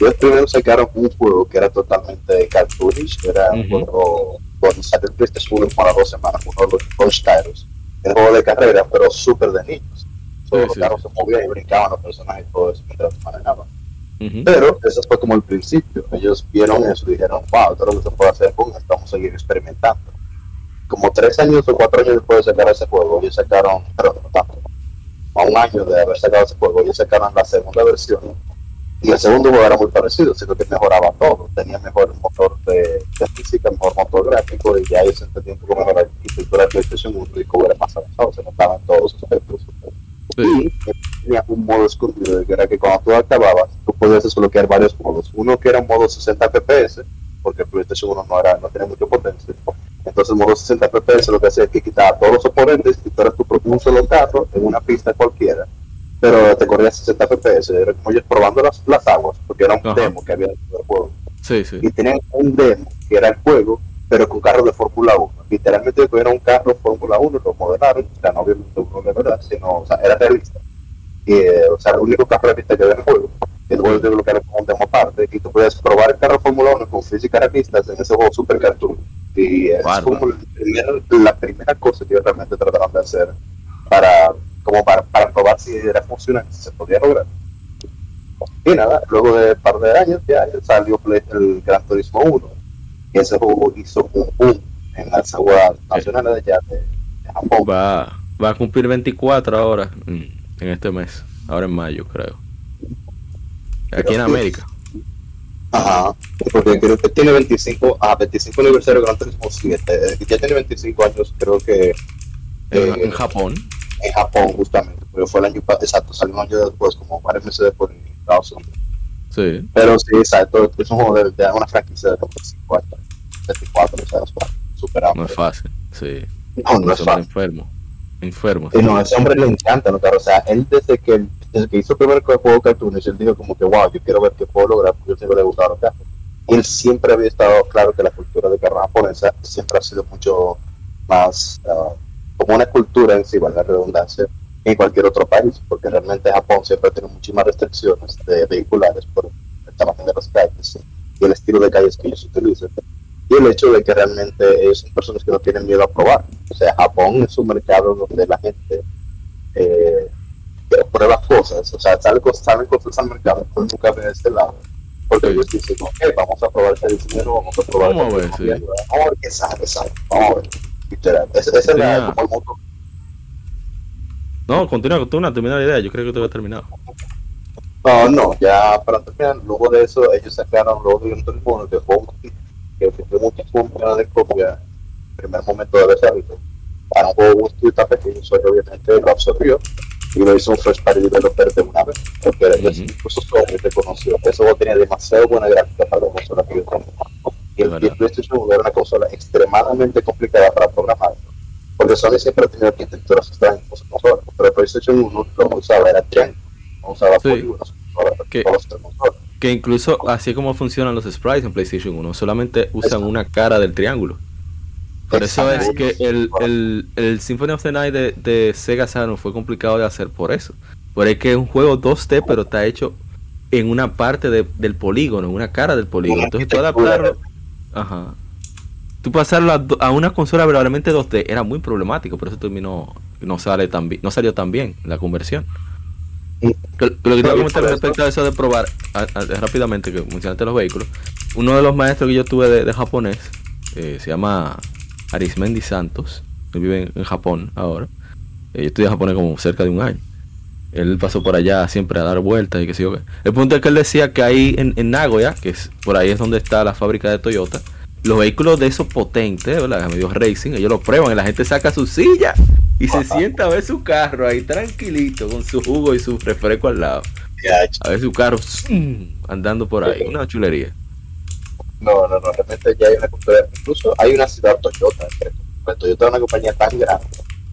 Ellos primero sacaron un juego que era totalmente cartoonish, era un Ujú. juego cuando salió el PlayStation 1 por las dos semanas, uno de los. Era un juego de carrera, pero súper de niños. Todos los carros se movían y brincaban los personajes y todo eso mientras manejaban. Ujú. Pero eso fue como el principio. Ellos vieron eso y dijeron, wow, todo lo que se puede hacer con esto, vamos a seguir experimentando. Como tres años o cuatro años después de sacar ese juego, ellos sacaron, pero no tanto, a un año de haber sacado ese juego, ellos sacaron la segunda versión. Y el segundo juego era muy parecido, sino que mejoraba todo. Tenía mejor motor de, de física, mejor motor gráfico, y ya ellos entendían un poco mejor la arquitectura de PlayStation 1 y cómo era más avanzado, se notaban todos los aspectos. Sí. Y tenía un modo escondido, que era que cuando tú acababas, tú podías desbloquear varios modos. Uno que era un modo 60 FPS, porque el PlayStation 1 no, era, no tenía mucha potencia. Entonces el modo 60 FPS lo que hacía es que quitaba a todos los oponentes y tú eras tu propio un solo carro en una pista cualquiera. Pero te corría 60 FPS, era como ellos probando las, las aguas, porque era un Ajá. demo que había dentro del juego Sí, sí. y tenían un demo que era el juego, pero con carros de Fórmula 1. Literalmente cogieron un carro Fórmula 1, lo modelaron, o sea, no obviamente uno de verdad, sino, o sea, era realista. Y, eh, o sea, el único carro realista que había en el juego. El juego que era como un demo aparte, y tú podías probar el carro Fórmula 1 con física realistas en ese juego super cartoon. Y es como el primer- la primera cosa que ellos realmente trataron de hacer para, como para, para probar si era funcionante, si se podía lograr. Y nada, luego de un par de años ya salió el Gran Turismo 1. Y ese juego hizo un boom en la Sagua Nacional de allá de, Japón. Va, va a cumplir 24 ahora, mm, en este mes, ahora en mayo creo. Aquí en América. Ajá, porque creo que tiene 25, ah, 25 aniversario Gran Turismo 7, ya tiene 25 años creo que... Eh, en, Japón. En Japón justamente, pero fue el año exacto, salió un año después, como varios meses después en Estados Unidos. Sí. Pero sí, exacto, es un juego de, una franquicia de 25 años, 24, 24 superamos. No es fácil, sí. No, no, es fácil. Enfermo. Enfermo. Sí, no, ese hombre le encanta notar. O sea, él desde que, desde que hizo el primer juego cartoonish, él dijo como que, wow, yo quiero ver qué puedo lograr porque yo siempre le gustaron los. Y él siempre había estado claro que la cultura de carros japonesa siempre ha sido mucho más ah, como una cultura en sí, vale la redundancia, en cualquier otro país, porque realmente Japón siempre tiene muchísimas restricciones de vehiculares por el tamaño de las calles y el estilo de calles que ellos utilizan. Y el hecho de que realmente son personas que no tienen miedo a probar. O sea, Japón es un mercado donde la gente eh, prueba cosas, o sea, sale cosas, salen al mercado, entonces nunca ve de este lado. Porque ellos dicen, ok, vamos a probar este diseño, vamos a probar Vamos a ver, sí. vamos a ver qué sale, sale, vamos a ver. Literal. Ese, como el mundo. No, continúa, continúa, termina la idea. Yo creo que te voy a terminar. No, no, ya para terminar, luego de eso, ellos sacaron luego de un teléfono que fue un que fue muchísimo millones de copias en primer momento de desarrollo. Para un juego tan pequeño, Sony obviamente lo absorbió y lo hizo un first party developer de una vez, porque ellos Ujú. incluso Sony reconoció que ese juego tenía demasiado buena gráfica para la consola que yo tenía. Y el. PlayStation 1 era una consola extremadamente complicada para programar, porque Sony siempre ha tenido arquitecturas extrañas sus consolas, pero el PlayStation 1 lo usaba era triángulo, no usaba Sí. polígonos, para Que- las consolas. Que incluso así como funcionan los sprites en PlayStation 1, solamente usan una cara del triángulo. Por eso es que el, el, el Symphony of the Night de, de Sega Saturn fue complicado de hacer por eso. Porque es que es un juego 2D, pero está hecho en una parte de- del polígono, en una cara del polígono. Entonces tú adaptarlo. Ajá. Tú pasarlo a, una consola verdaderamente 2D era muy problemático, por eso terminó, no sale tan no salió tan bien la conversión. Que- que lo que te iba a comentar respecto a eso de probar a- a- rápidamente, que mencionaste los vehículos. Uno de los maestros que yo tuve de, de japonés eh, se llama Arismendi Santos. Él vive en, en Japón ahora. Eh, yo estudié japonés como cerca de un año. Él pasó por allá siempre a dar vueltas y qué sé yo. El punto es que él decía que ahí en, en Nagoya, que es por ahí es donde está la fábrica de Toyota, los vehículos de esos potentes, ¿verdad? Medio racing, ellos lo prueban y la gente saca su silla y se sienta a ver su carro ahí tranquilito con su jugo y su refresco al lado. A ver su carro andando por ahí. Una chulería. No, no, no, realmente ya hay una cultura, incluso hay una ciudad Toyota, que pues, Toyota es una compañía tan grande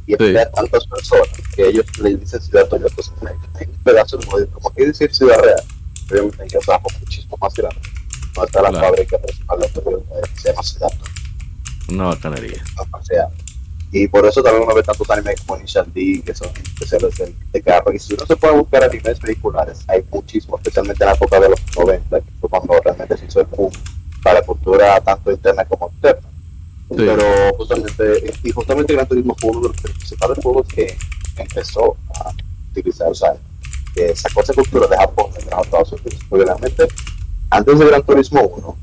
y emplea a tantas personas que ellos le dicen ciudad Toyota, es un, hay un pedazo de como que decir ciudad real, pero obviamente en Osajo muchísimo más grande, no está la Claro. fábrica principal de eh, se llama ciudad Una bacanería. Toyota, o sea, y por eso también uno ve tantos animes como D, que son especiales de, de carro, y si uno se puede buscar animes vehiculares, hay muchísimos, especialmente en la época de los 90, que fue cuando realmente se hizo el boom para la cultura tanto interna como externa. Pero justamente, y justamente Gran Turismo fue uno de los principales juegos que empezó a utilizar, o sea, que sacó esa cultura de Japón de Estados Unidos. Porque realmente, antes de Gran Turismo 1,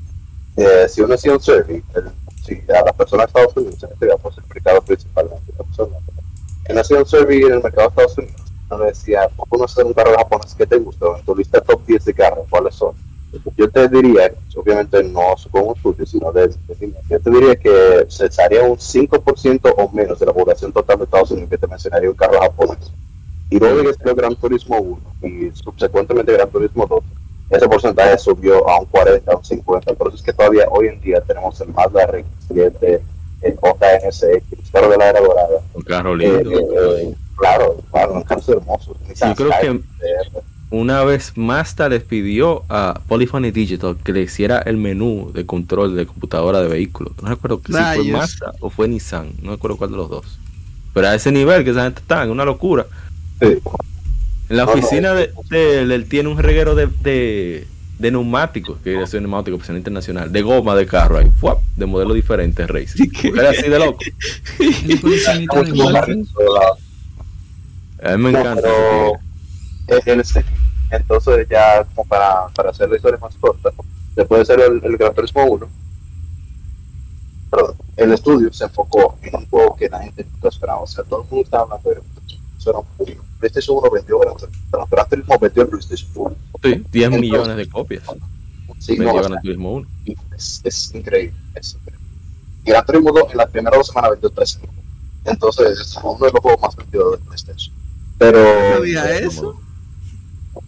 eh, si uno hacía un survey, el- si a las personas de Estados Unidos, en este caso, el mercado principalmente, la persona, en hacía un survey en el mercado de Estados Unidos, uno decía, ¿por qué un carro japonés que te gusta? En tu lista top 10 de carros, ¿cuáles son? Yo te diría, obviamente no supongo un sino de, de- yo te diría que se echaría un 5% o menos de la población total de Estados Unidos que te mencionaría un carro japonés. Y luego que salió Gran Turismo 1 y subsecuentemente Gran Turismo 2, ese porcentaje subió a un 40, a un 50. Por eso es que todavía hoy en día tenemos el Mazda RX-7, el JNSX, el carro de la era dorada. Un carro Eh, lindo. eh, claro, claro, un carro hermoso. Yo creo que una vez Mazda les pidió a Polyphony Digital que le hiciera el menú de control de computadora de vehículos. No recuerdo si fue. Mazda o fue Nissan. No recuerdo cuál de los dos. Pero a ese nivel que esa gente está, es una locura. Sí. En la oficina de, de él, él tiene un reguero de, de, de neumáticos, que es neumático opción internacional, de goma de carro ahí, ¡fuap! de modelos diferentes, Racing. Era así de loco. La- A mí me No, encanta. pero ese tigre. es el Entonces ya como para, para hacer la historia más corta, después de hacer el, el Gran Turismo 1, perdón, el estudio se enfocó en un juego que la gente nunca esperaba. O sea, todo el mundo estaba hablando de eso era un juego. PlayStation 1 vendió Gran Turismo, Gran Turismo vendió el PlayStation 1. Sí, 10 Entonces- millones de copias. Sí, Me no, Turismo 1. es, es increíble, es increíble. Y Gran Turismo 2 en las primeras dos semanas vendió 13 millones. Entonces es uno de los juegos más vendidos de PlayStation. Pero No sabía eso. O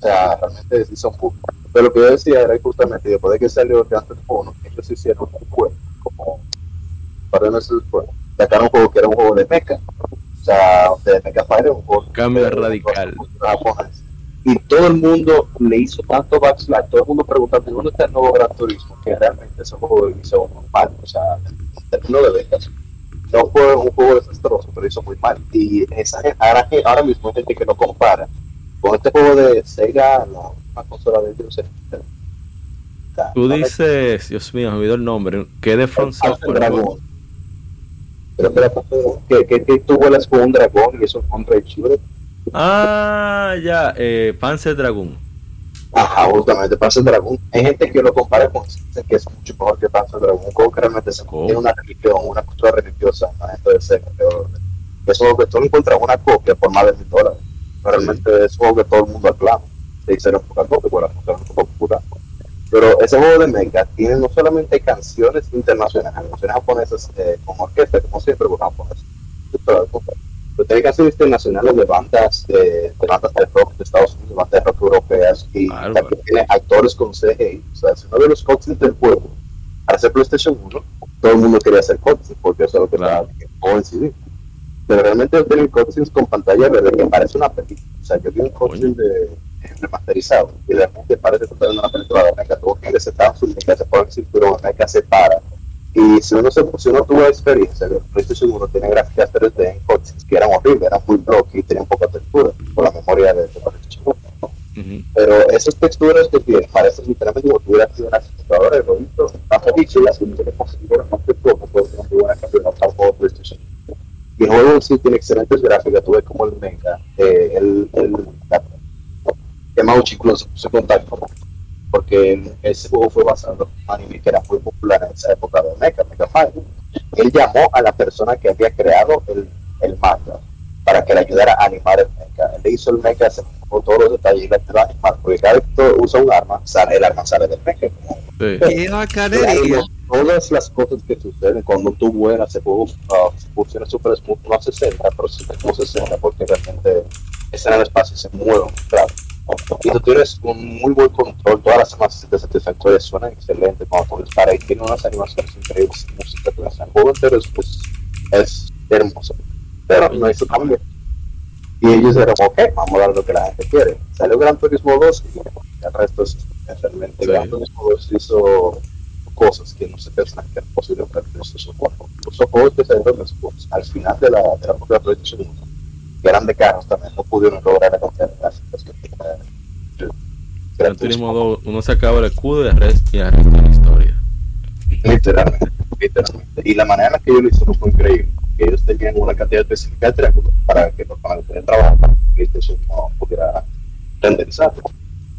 sea, realmente sí son públicos. Pero lo que yo decía era justamente después de que salió el Grand Theft Auto, ellos hicieron un juego, como para meses después, sacaron un juego que era un juego de mecha. O sea, de Mecha Fire, un juego Cambio de- radical. Y todo el mundo le hizo tanto backslash, todo el mundo preguntando dónde está el nuevo Gran Turismo, que realmente ese juego lo hizo muy mal. O sea, en términos de ventas, no fue un juego desastroso, pero hizo muy mal. Y esa, ahora, ahora mismo hay gente que lo compara con este juego de Sega, la una consola de sea, Tú no dices, Dios mío, me olvidó el nombre, que de Front Software. Pero espera, que, que, que tú vuelas con un dragón y eso es un rey chibre. Ah, ya, eh, Panzer Dragoon. Ajá, justamente Panzer Dragon. Hay gente que lo compara con que es mucho mejor que Panzer juego que realmente se tiene una religión, una cultura religiosa, ¿no? De Sega. pero Es que tú encuentras una copia por más de mil dólares. Realmente es un juego que todo el mundo aclama. Se dice poca copia, por la cultura un poco popular. Pero ese juego de Mecha tiene no solamente canciones internacionales, canciones japonesas eh, con orquesta, como siempre, con japoneses. Pero tiene canciones internacionales de bandas de, de bandas de rock de Estados Unidos, bandas de rock europeas, y también tiene actores con CGI. O sea, si uno de los cutscenes del juego, al hacer PlayStation 1, todo el mundo quería hacer cutscenes, porque eso es lo que Claro. estaba en CD. Pero realmente tienen cutscenes con pantalla verde que parece una película. O sea, yo vi un cutscene de remasterizado y realmente parece que una película de Mecha. Tuvo que resetar su Mecha, se pone el cinturón, Mecha se para. Y si uno, se, si uno tuvo experiencia, el PlayStation 1 tiene gráficas 3D en cutscenes que eran horribles, eran muy blocky y tenían poca textura por la memoria de, de PlayStation 1. Ujú. Pero esas texturas que tienen parecen literalmente como si hubiera sido una computadora de bonito, tan películas que no se le consiguieron más que poco, pues una muy buena campeonata al juego de PlayStation. Y el juego sí tiene excelentes gráficas, tuve como el Mega, eh, el, el, la, Yamauchi incluso se contacto porque ese juego fue basado en un anime que era muy popular en esa época de Mecha, Mega Five. Él llamó a la persona que había creado el, el manga para que le ayudara a animar el mecha. Él le hizo el mecha, se fijó todos los detalles y le ayudó a animar, porque cada vez que usa un arma, sale, el arma sale del mecha. Sí. Qué bacanería. todas las cosas que suceden cuando tú vuelas, se uh, funciona súper smooth, no a 60, pero sí como 60, porque realmente está en el espacio y se mueve claro. Y tú tienes un muy buen control, todas las armas de satisfactorias suenan excelentes cuando tú disparas y tiene unas animaciones increíbles, música, todo eso. el juego entero es, pues, es hermoso, pero no hizo cambio. Y ellos dijeron, ok, vamos a dar lo que la gente quiere. Salió Gran Turismo 2 y el resto es realmente Sí. Gran Turismo 2 hizo cosas que no se pensaban que era posible para el PlayStation 4. Incluso juegos que salieron después, al final de la, de la propia PlayStation 1, que eran de carros también, no pudieron lograr la cantidad de gráficas que tenía que Gran Turismo 2, uno sacaba el escudo y el resto, y el resto de la historia. Literalmente, literalmente. Y la manera en la que ellos lo hicieron fue increíble. Que ellos tenían una cantidad específica de triángulos para que los paneles de trabajo, para que PlayStation no pudiera renderizarlo.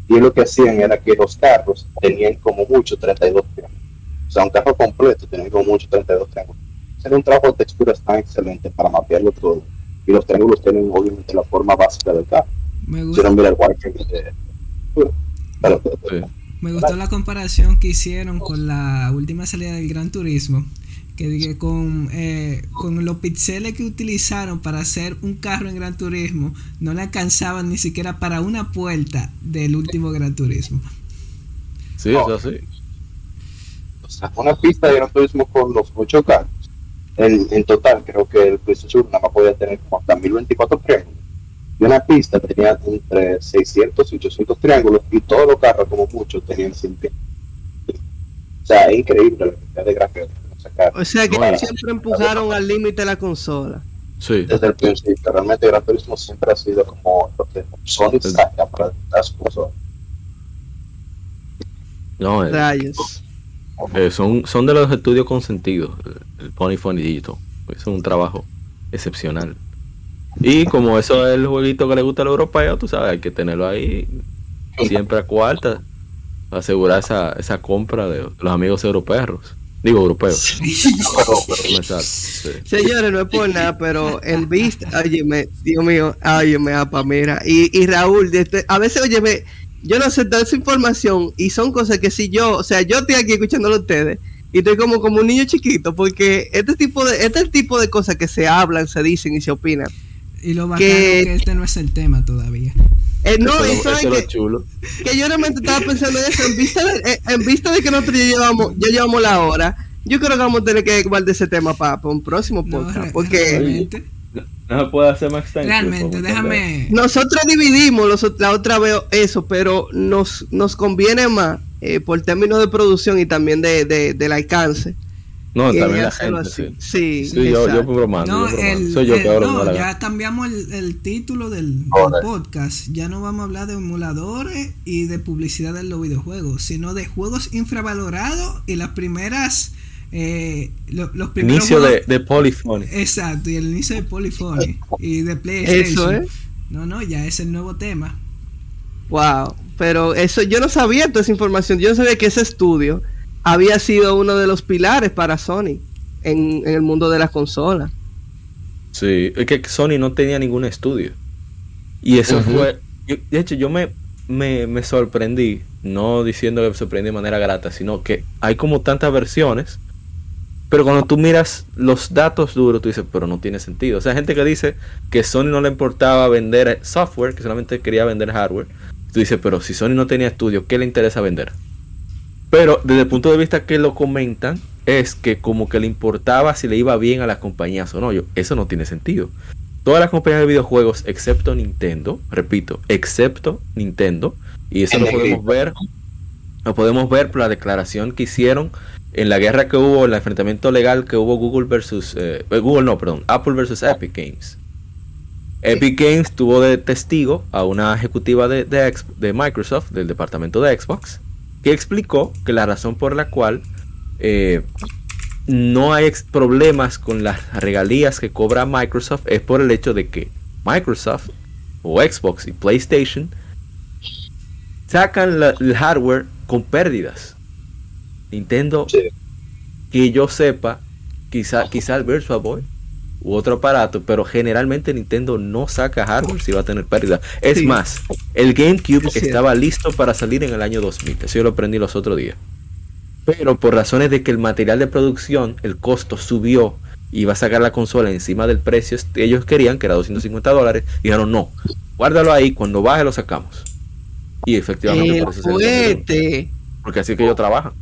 Y lo que hacían era que los carros tenían como mucho 32 triángulos. O sea, un carro completo tenía como mucho 32 triángulos. Era un trabajo de texturas tan excelente para mapearlo todo. Y los triángulos tienen obviamente la forma básica del carro. Me ver el wireframe de... Pero, Sí. me gustó la comparación que hicieron con la última salida del Gran Turismo. Que dije con, eh, con los píxeles que utilizaron para hacer un carro en Gran Turismo, no le alcanzaban ni siquiera para una puerta del último Gran Turismo. Sí, eso sí. o sea, una pista de Gran Turismo con los ocho carros. En, en total, creo que el PlayStation nada más podía tener como hasta 1024 triángulos. Y una pista tenía entre 600 y 800 triángulos y todos los carros, como muchos, tenían 100 triángulos. O sea, es increíble la cantidad de gráficos que sacaron. O sea que Bueno. siempre empujaron al límite la consola. Sí. Desde el principio, realmente Gran Turismo siempre ha sido como lo que Sony saca para las cosas. No, Rayos. Eh, son, son de los estudios consentidos, el, el Pony Funny Digital. Es un trabajo excepcional. Y como eso es el jueguito que le gusta al europeo, tú sabes, hay que tenerlo ahí siempre a cuarta. para Asegurar esa, esa compra de los amigos europeos. Digo, europeos. Sí. Señores, no es por nada, pero en vista, óyeme, Dios mío, óyeme, apa, mira, y, y Raúl, este, a veces, óyeme, yo no sé toda esa información y son cosas que si yo, o sea, yo estoy aquí escuchándolo a ustedes y estoy como como un niño chiquito porque este tipo de, este es el tipo de cosas que se hablan, se dicen y se opinan. Y lo bacano Que- que este no es el tema todavía. Eh, no, Eso, y eso saben es que, chulo. que yo realmente estaba pensando en eso, en vista de, eh, en vista de que nosotros ya llevamos, ya llevamos la hora, yo creo que vamos a tener que guardar ese tema para un próximo No, podcast, re- porque realmente, No se puede hacer más extenso. realmente, déjame. nosotros dividimos los, la otra vez eso, pero nos, nos conviene más eh, por términos de producción y también de, de- del alcance. No, también la gente, así. sí. Sí, Sí, yo, yo bromando, No, yo bromando. el- Soy yo el- que ahora no, ya cambiamos el, el título del, podcast. Ya no vamos a hablar de emuladores y de publicidad de los videojuegos, sino de juegos infravalorados y las primeras. Eh, lo- los primeros Inicio de, juegos- de Polyphony. Exacto, y el inicio de Polyphony y de PlayStation. Eso es. No, no, ya es el nuevo tema. Wow, pero eso yo no sabía toda esa información. Yo no sabía que ese estudio había sido uno de los pilares para Sony en, en el mundo de las consolas. Sí, es que Sony no tenía ningún estudio. Y eso fue. yo- de hecho, yo me, me, me sorprendí, no diciendo que me sorprendí de manera grata, sino que hay como tantas versiones. Pero cuando tú miras los datos duros, tú dices, pero no tiene sentido. O sea, gente que dice que Sony no le importaba vender software, que solamente quería vender hardware. Tú dices, pero si Sony no tenía estudio, ¿qué le interesa vender? Pero desde el punto de vista que lo comentan, es que como que le importaba si le iba bien a las compañías o no. Yo, eso no tiene sentido. Todas las compañías de videojuegos, excepto Nintendo, repito, excepto Nintendo, y eso lo podemos ver, lo podemos ver por la declaración que hicieron en la guerra que hubo, el enfrentamiento legal que hubo Google versus eh, eh, Google no, perdón, Apple versus Epic Games. Epic Games tuvo de testigo a una ejecutiva de, de X- de Microsoft, del departamento de Xbox, que explicó que la razón por la cual eh, no hay problemas con las regalías que cobra Microsoft es por el hecho de que Microsoft o Xbox y PlayStation sacan la- el hardware con pérdidas. Nintendo, Sí. que yo sepa, quizá, quizá el Virtual Boy u otro aparato, pero generalmente Nintendo no saca hardware si va a tener pérdidas. Es Sí. más, el GameCube estaba listo para salir en el año 2000. Eso yo lo aprendí los otros días. Pero por razones de que el material de producción, el costo subió y iba a sacar la consola encima del precio que ellos querían, que era 250 dólares, dijeron no, guárdalo ahí, cuando baje lo sacamos. Y efectivamente El por eso se porque así es que ellos trabajan.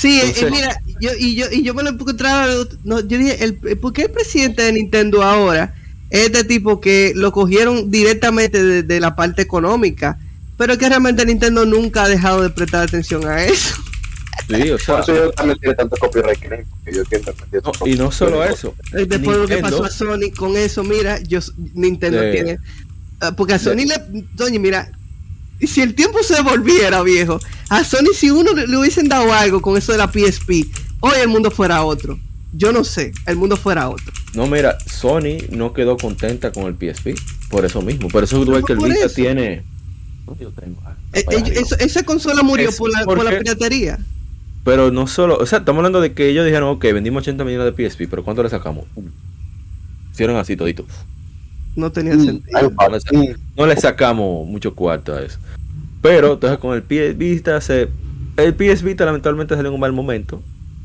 Sí, eh, Entonces- mira, yo, y, yo, y yo me lo encontraba, no, yo dije, el, ¿por qué el presidente de Nintendo ahora es este tipo que lo cogieron directamente de, de la parte económica? Pero que realmente Nintendo nunca ha dejado de prestar atención a eso. Sí, o sea, Por eso yo también tiene tanto copyright porque yo no, y no solo eso. Eh, Después de lo que pasó a Sony con eso, mira, yo Nintendo tiene. ah, Porque a Sony le. Sony, mira, si el tiempo se devolviera, viejo, a Sony si uno le, le hubiesen dado algo con eso de la PSP, hoy el mundo fuera otro. Yo no sé, el mundo fuera otro. No, mira, Sony no quedó contenta con el PSP. Por eso mismo. Por eso ves que el Vita eso. tiene. ¿Dónde yo tengo? Eh, eh, esa consola murió Es por la, por la piratería. Pero no solo, o sea, estamos hablando de que ellos dijeron, ok, vendimos 80 millones de PSP, pero ¿cuánto le sacamos? Uno. Hicieron así todito. No tenía Mm, sentido. un No le, sa- no le sacamos mucho cuarto a eso. Pero entonces con el PS Vita se. El PS Vita lamentablemente salió en un mal momento.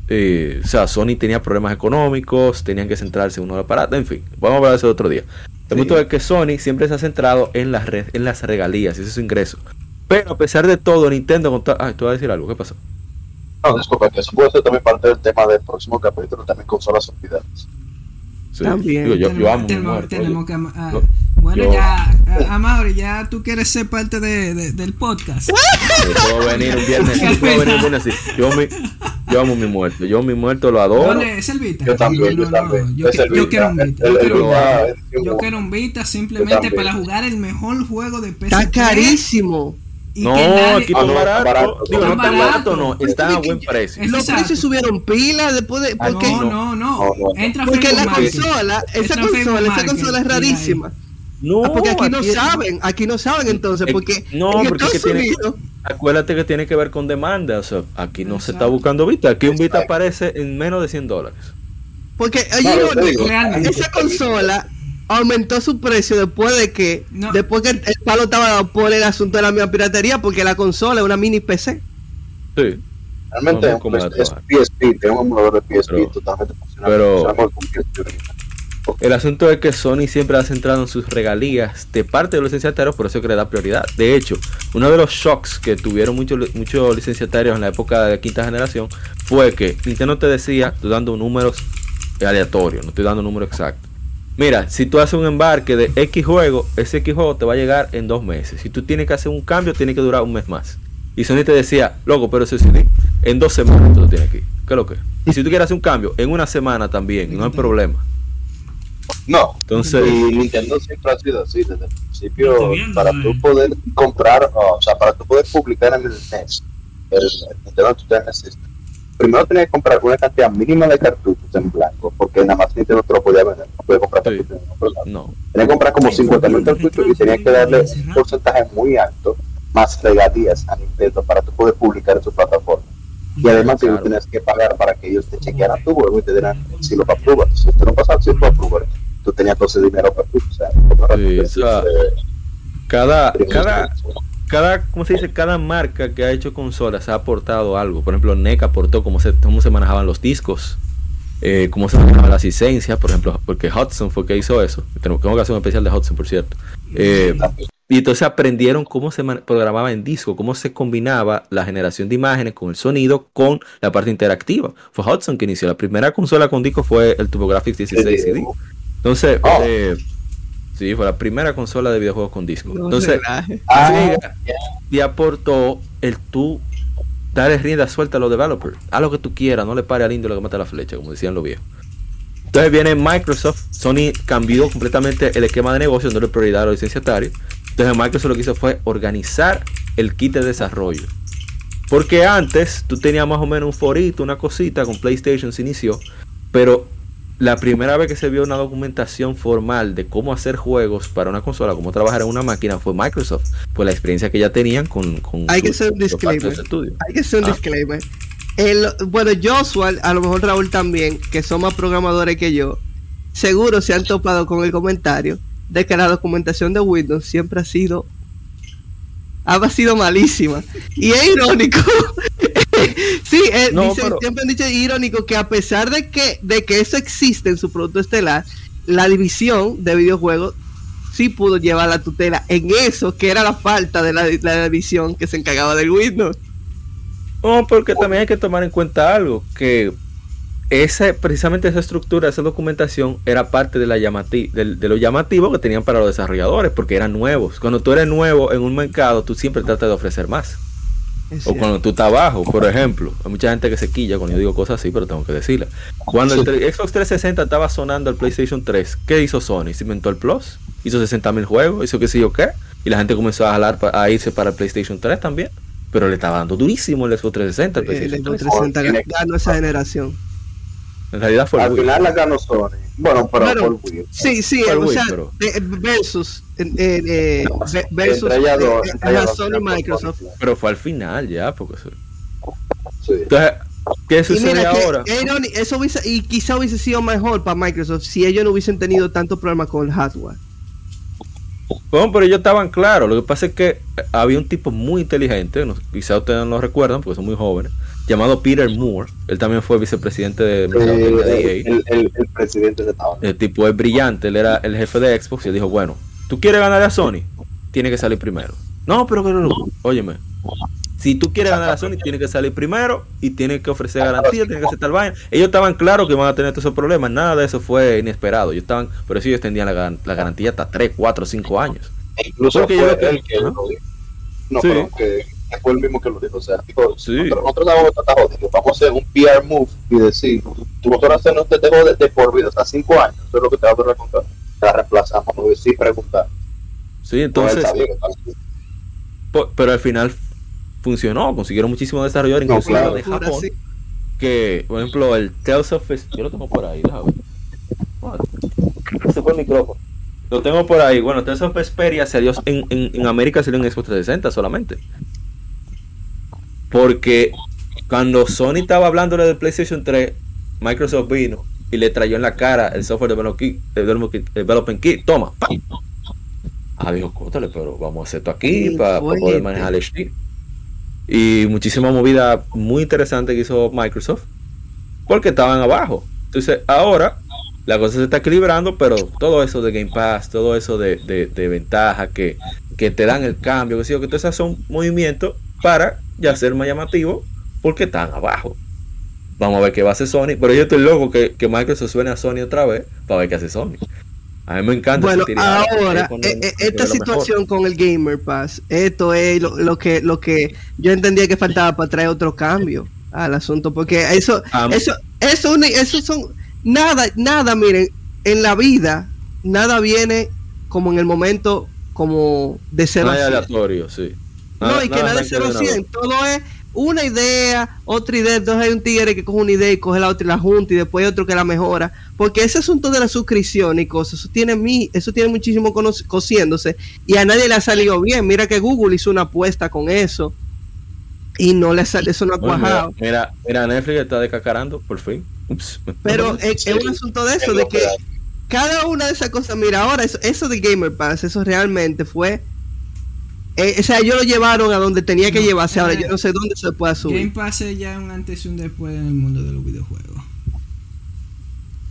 Eh, o sea, Sony tenía problemas económicos, tenían que centrarse en uno aparato, en fin, vamos a hablar de eso otro día. El Sí. punto es que Sony siempre se ha centrado en las, re- en las regalías, ese es su ingreso. Pero a pesar de todo, Nintendo. Ah, tú vas a decir algo, ¿qué pasó? No, disculpa, que eso puede ser también parte del tema del próximo capítulo, también consolas olvidadas. Sí. También. Digo, yo, yo Tenemos- amo mi tenemos- muerto, tenemos que ama- ah, Yo- bueno, yo- ya, a- Amaury, ya tú quieres ser parte de, de- del podcast. Yo puedo venir un viernes, yo puedo venir un viernes así. Yo, mi, yo amo mi muerto, yo mi muerto lo adoro. ¿Dónde es el Vita? Yo también, yo también. Yo, yo quiero un Vita. el- Yo el quiero un Vita, Yo Yo simplemente para jugar el mejor juego de PS3. Está carísimo. Y No, que nadie- aquí Ah, no, barato. barato. Digo, no Tan tan barato, barato. no. Está a buen precio. Es- Los Exacto. precios subieron pila después de. Ah, Porque, no, no, no, No, no. Entra porque la Market. consola, esa Entra consola, esa Market consola es rarísima. No, Ah, porque aquí no saben, aquí no saben entonces, porque no, en porque es que Estados tiene- Unidos, Acuérdate que tiene que ver con demanda. O sea, aquí no se está buscando Vita. Aquí un Vita Exacto. aparece en menos de 100 dólares. porque No, oye, digo, esa consola aumentó su precio después de que No. después que el palo estaba dado por el asunto de la misma piratería, porque la consola es una mini PC. Sí. Realmente No, no es, es. PSP, tiene un emulador de PSP Pero- totalmente funcional. pero-. El asunto es que Sony siempre ha centrado en sus regalías de parte de los licenciatarios, por eso que le da prioridad. De hecho, uno de los shocks que tuvieron muchos muchos licenciatarios en la época de quinta generación fue que Nintendo te decía, estoy dando números aleatorios, no estoy dando números exactos. Mira, si tú haces un embarque de X juego, ese X juego te va a llegar en dos meses. Si tú tienes que hacer un cambio, tiene que durar un mes más. Y Sony te decía, loco, pero ese CD, en dos semanas tú lo tienes aquí. ¿Qué es lo que? es? Y si tú quieres hacer un cambio, en una semana también, no hay problema. No, Entonces, y Nintendo siempre ha sido así desde el principio. Para eh. tú poder comprar, o sea, para tú poder publicar en el NES, el, Nintendo Entertainment System, primero tenías que comprar una cantidad mínima de cartuchos en blanco, porque nada más Nintendo te lo podía vender, no podía comprar Sí. cartuchos en otro lado. no. Tenías que comprar como 50 mil cartuchos y tenías que darle un porcentaje muy alto, más regalías a Nintendo para tú poder publicar en su plataforma. Y además Claro. tú tenías que pagar para que ellos te chequearan tu juego y te dieran si lo apruebas. Si usted no pasaba si lo apruebas, tú tenías todo ese dinero para tú. O sea, Sí, o sea, Cada, cada, cada ¿cómo se dice? Cada marca que ha hecho consolas ha aportado algo. Por ejemplo, NEC aportó cómo se, cómo se manejaban los discos, eh, cómo se manejaban las licencias, por ejemplo, porque Hudson fue que hizo eso. Tenemos tengo que hacer un especial de Hudson, por cierto. Eh, y entonces aprendieron cómo se programaba en disco, cómo se combinaba la generación de imágenes con el sonido, con la parte interactiva. Fue Hudson que inició. La primera consola con disco fue el TurboGrafx 16 CD. Entonces, Oh. eh, sí, fue la primera consola de videojuegos con disco. No Entonces. Ah, Sega te aportó el tú darle rienda suelta a los developers. Haz lo que tú quieras, no le pare al indio lo que mata la flecha, como decían los viejos. Entonces viene Microsoft, Sony cambió completamente el esquema de negocio, dándole prioridad a los licenciatarios. Entonces Microsoft lo que hizo fue organizar el kit de desarrollo. Porque antes tú tenías más o menos un forito, una cosita, con PlayStation se inició, pero la primera vez que se vio una documentación formal de cómo hacer juegos para una consola, cómo trabajar en una máquina, fue Microsoft. Pues la experiencia que ya tenían con... con Hay que hacer un disclaimer. Hay que hacer un Ah. disclaimer. El, bueno, Joshua, a lo mejor Raúl también, que son más programadores que yo, seguro se han topado con el comentario de que la documentación de Windows siempre ha sido ha sido malísima. Y es irónico. sí, eh, No, dicen- pero- siempre han dicho irónico que a pesar de que, de que eso existe en su producto estelar, la división de videojuegos sí pudo llevar la tutela en eso, que era la falta de la, la división que se encargaba del Windows. No, porque también hay que tomar en cuenta algo, que ese, precisamente esa estructura, esa documentación era parte de, la llamati del- de, lo llamativo que tenían para los desarrolladores, porque eran nuevos. Cuando tú eres nuevo en un mercado, tú siempre tratas de ofrecer más. Es O cierto. cuando tú estás abajo, por ejemplo. Hay mucha gente que se quilla cuando yo digo cosas así, pero tengo que decirla. Cuando el Xbox 360 estaba sonando el PlayStation 3, ¿qué hizo Sony? ¿Se inventó el Plus? ¿Hizo 60 mil juegos? ¿Hizo qué sé yo qué? Y la gente comenzó a jalar a irse para el PlayStation 3 también. Pero le estaba dando durísimo el Xbox 360. al El PlayStation Xbox 3. 360 ganó esa generación. En realidad fue Al Wii. final la ganó Sony. Bueno, pero Bueno, por Wii. Sí, sí, Fue el o Wii, sea, pero- eh, versus, eh, eh, eh, ve- versus Entre ellas dos, eh, dos, Sony y Microsoft. Pero fue al final ya, porque eso- Sí. Entonces, ¿qué Y sucede mira, ahora? eso hubiese, y quizá hubiese sido mejor para Microsoft si ellos no hubiesen tenido tantos problemas con el hardware. Bueno, pero ellos estaban claros. Lo que pasa es que había un tipo muy inteligente, no- quizá ustedes no lo recuerdan porque son muy jóvenes, llamado Peter Moore. Él también fue vicepresidente de Eh, el, el, el presidente de Estados Unidos. El tipo es brillante, él era el jefe de Xbox y él dijo, bueno, tú quieres ganar a Sony, tiene que salir primero. No, pero que no, no, óyeme. Si tú quieres ganar a Sony, tiene que salir primero y tiene que ofrecer garantía, tiene que hacer tal vaina. Ellos estaban claros que van a tener todos esos problemas, nada de eso fue inesperado. Ellos estaban, por eso ellos extendían la, gar- la garantía hasta 3, 4, 5 años. Incluso Porque fue yo él que Ajá. lo dijo. No, Sí. pero que fue el mismo que lo dijo. O sea, dijo, Sí. nosotros, nosotros. Vamos a hacer un PR move y decir, tu motor hacernos te dejo de, de por vida hasta 5 años. Eso es lo que te va a durar contar. La reemplazamos, no sí preguntar. Sí, entonces, No, así. po- pero al final funcionó, consiguieron muchísimos desarrolladores, No, inclusive claro. de Japón. sí. que, por ejemplo, el Tales of yo lo tengo por ahí, déjame ver. What? Se fue el micrófono. Lo tengo por ahí. Bueno, Tales of Vesperia salió en, en, en América salió en Xbox 360 solamente. Porque cuando Sony estaba hablándole del PlayStation 3, Microsoft vino y le trayó en la cara el software kit, development kit. Toma, pa. Ah, dijo, cótale, pero vamos a hacer esto aquí para poder manejar el HD. Y muchísima movida muy interesante que hizo Microsoft porque estaban abajo. Entonces, ahora la cosa se está equilibrando, pero todo eso de Game Pass, todo eso de, de, de ventaja que, que te dan el cambio, que sí, que todos esos son movimientos para ya ser más llamativo porque están abajo. Vamos a ver qué va a hacer Sony, pero yo estoy loco que, que Microsoft suene a Sony otra vez para ver qué hace Sony. A mí me encanta. Bueno, ahora, eh, eh, esta mejor. situación con el Gamer Pass, esto es lo, lo que lo que yo entendía que faltaba para traer otro cambio al asunto, porque eso, eso, eso, eso son nada, nada, miren, en la vida, nada viene como en el momento como de cien. aleatorio, sí. No, y que nada de arranca 0 a una vez. 100, todo es una idea, otra idea, entonces hay un tigre que coge una idea y coge la otra y la junta y después hay otro que la mejora, porque ese asunto de la suscripción y cosas, eso tiene mi, eso tiene muchísimo cociéndose y a nadie le ha salido bien, mira que Google hizo una apuesta con eso y no le sale, eso no ha cuajado, mira, mira, mira, Netflix está descacarando, por fin. Ups. pero es, es un asunto de eso, de que cada una de esas cosas, mira, ahora eso, eso de Gamer Pass, eso realmente fue... eh, o sea, ellos lo llevaron a donde tenía que No, llevarse. Ahora eh, yo no sé dónde se puede subir. Game Pass es ya un antes y un después en el mundo de los videojuegos.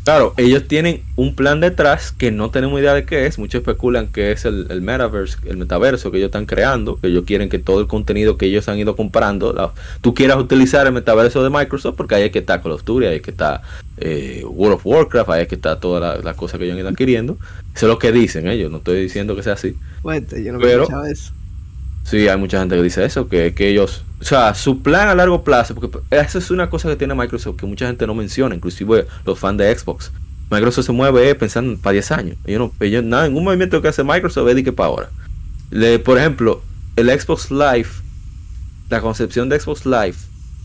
Claro, ellos tienen un plan detrás que no tenemos idea de qué es. Muchos especulan que es el, el metaverse, el metaverso que ellos están creando, que ellos quieren que todo el contenido que ellos han ido comprando, la- tú quieras utilizar el metaverso de Microsoft, porque ahí es que está Call of Duty, ahí es que está eh, World of Warcraft, ahí es que está todas las las cosas que ellos han ido adquiriendo. Eso es lo que dicen ellos, no estoy diciendo que sea así. Fuerte, yo no Pero- me escuchaba eso. Sí, hay mucha gente que dice eso, que, que ellos, o sea, su plan a largo plazo, porque esa es una cosa que tiene Microsoft que mucha gente no menciona, inclusive los fans de Xbox. Microsoft se mueve eh, pensando para 10 años. Ellos no, ellos, nada, ningún movimiento que hace Microsoft es de que para ahora. Por ejemplo, el Xbox Live, la concepción de Xbox Live,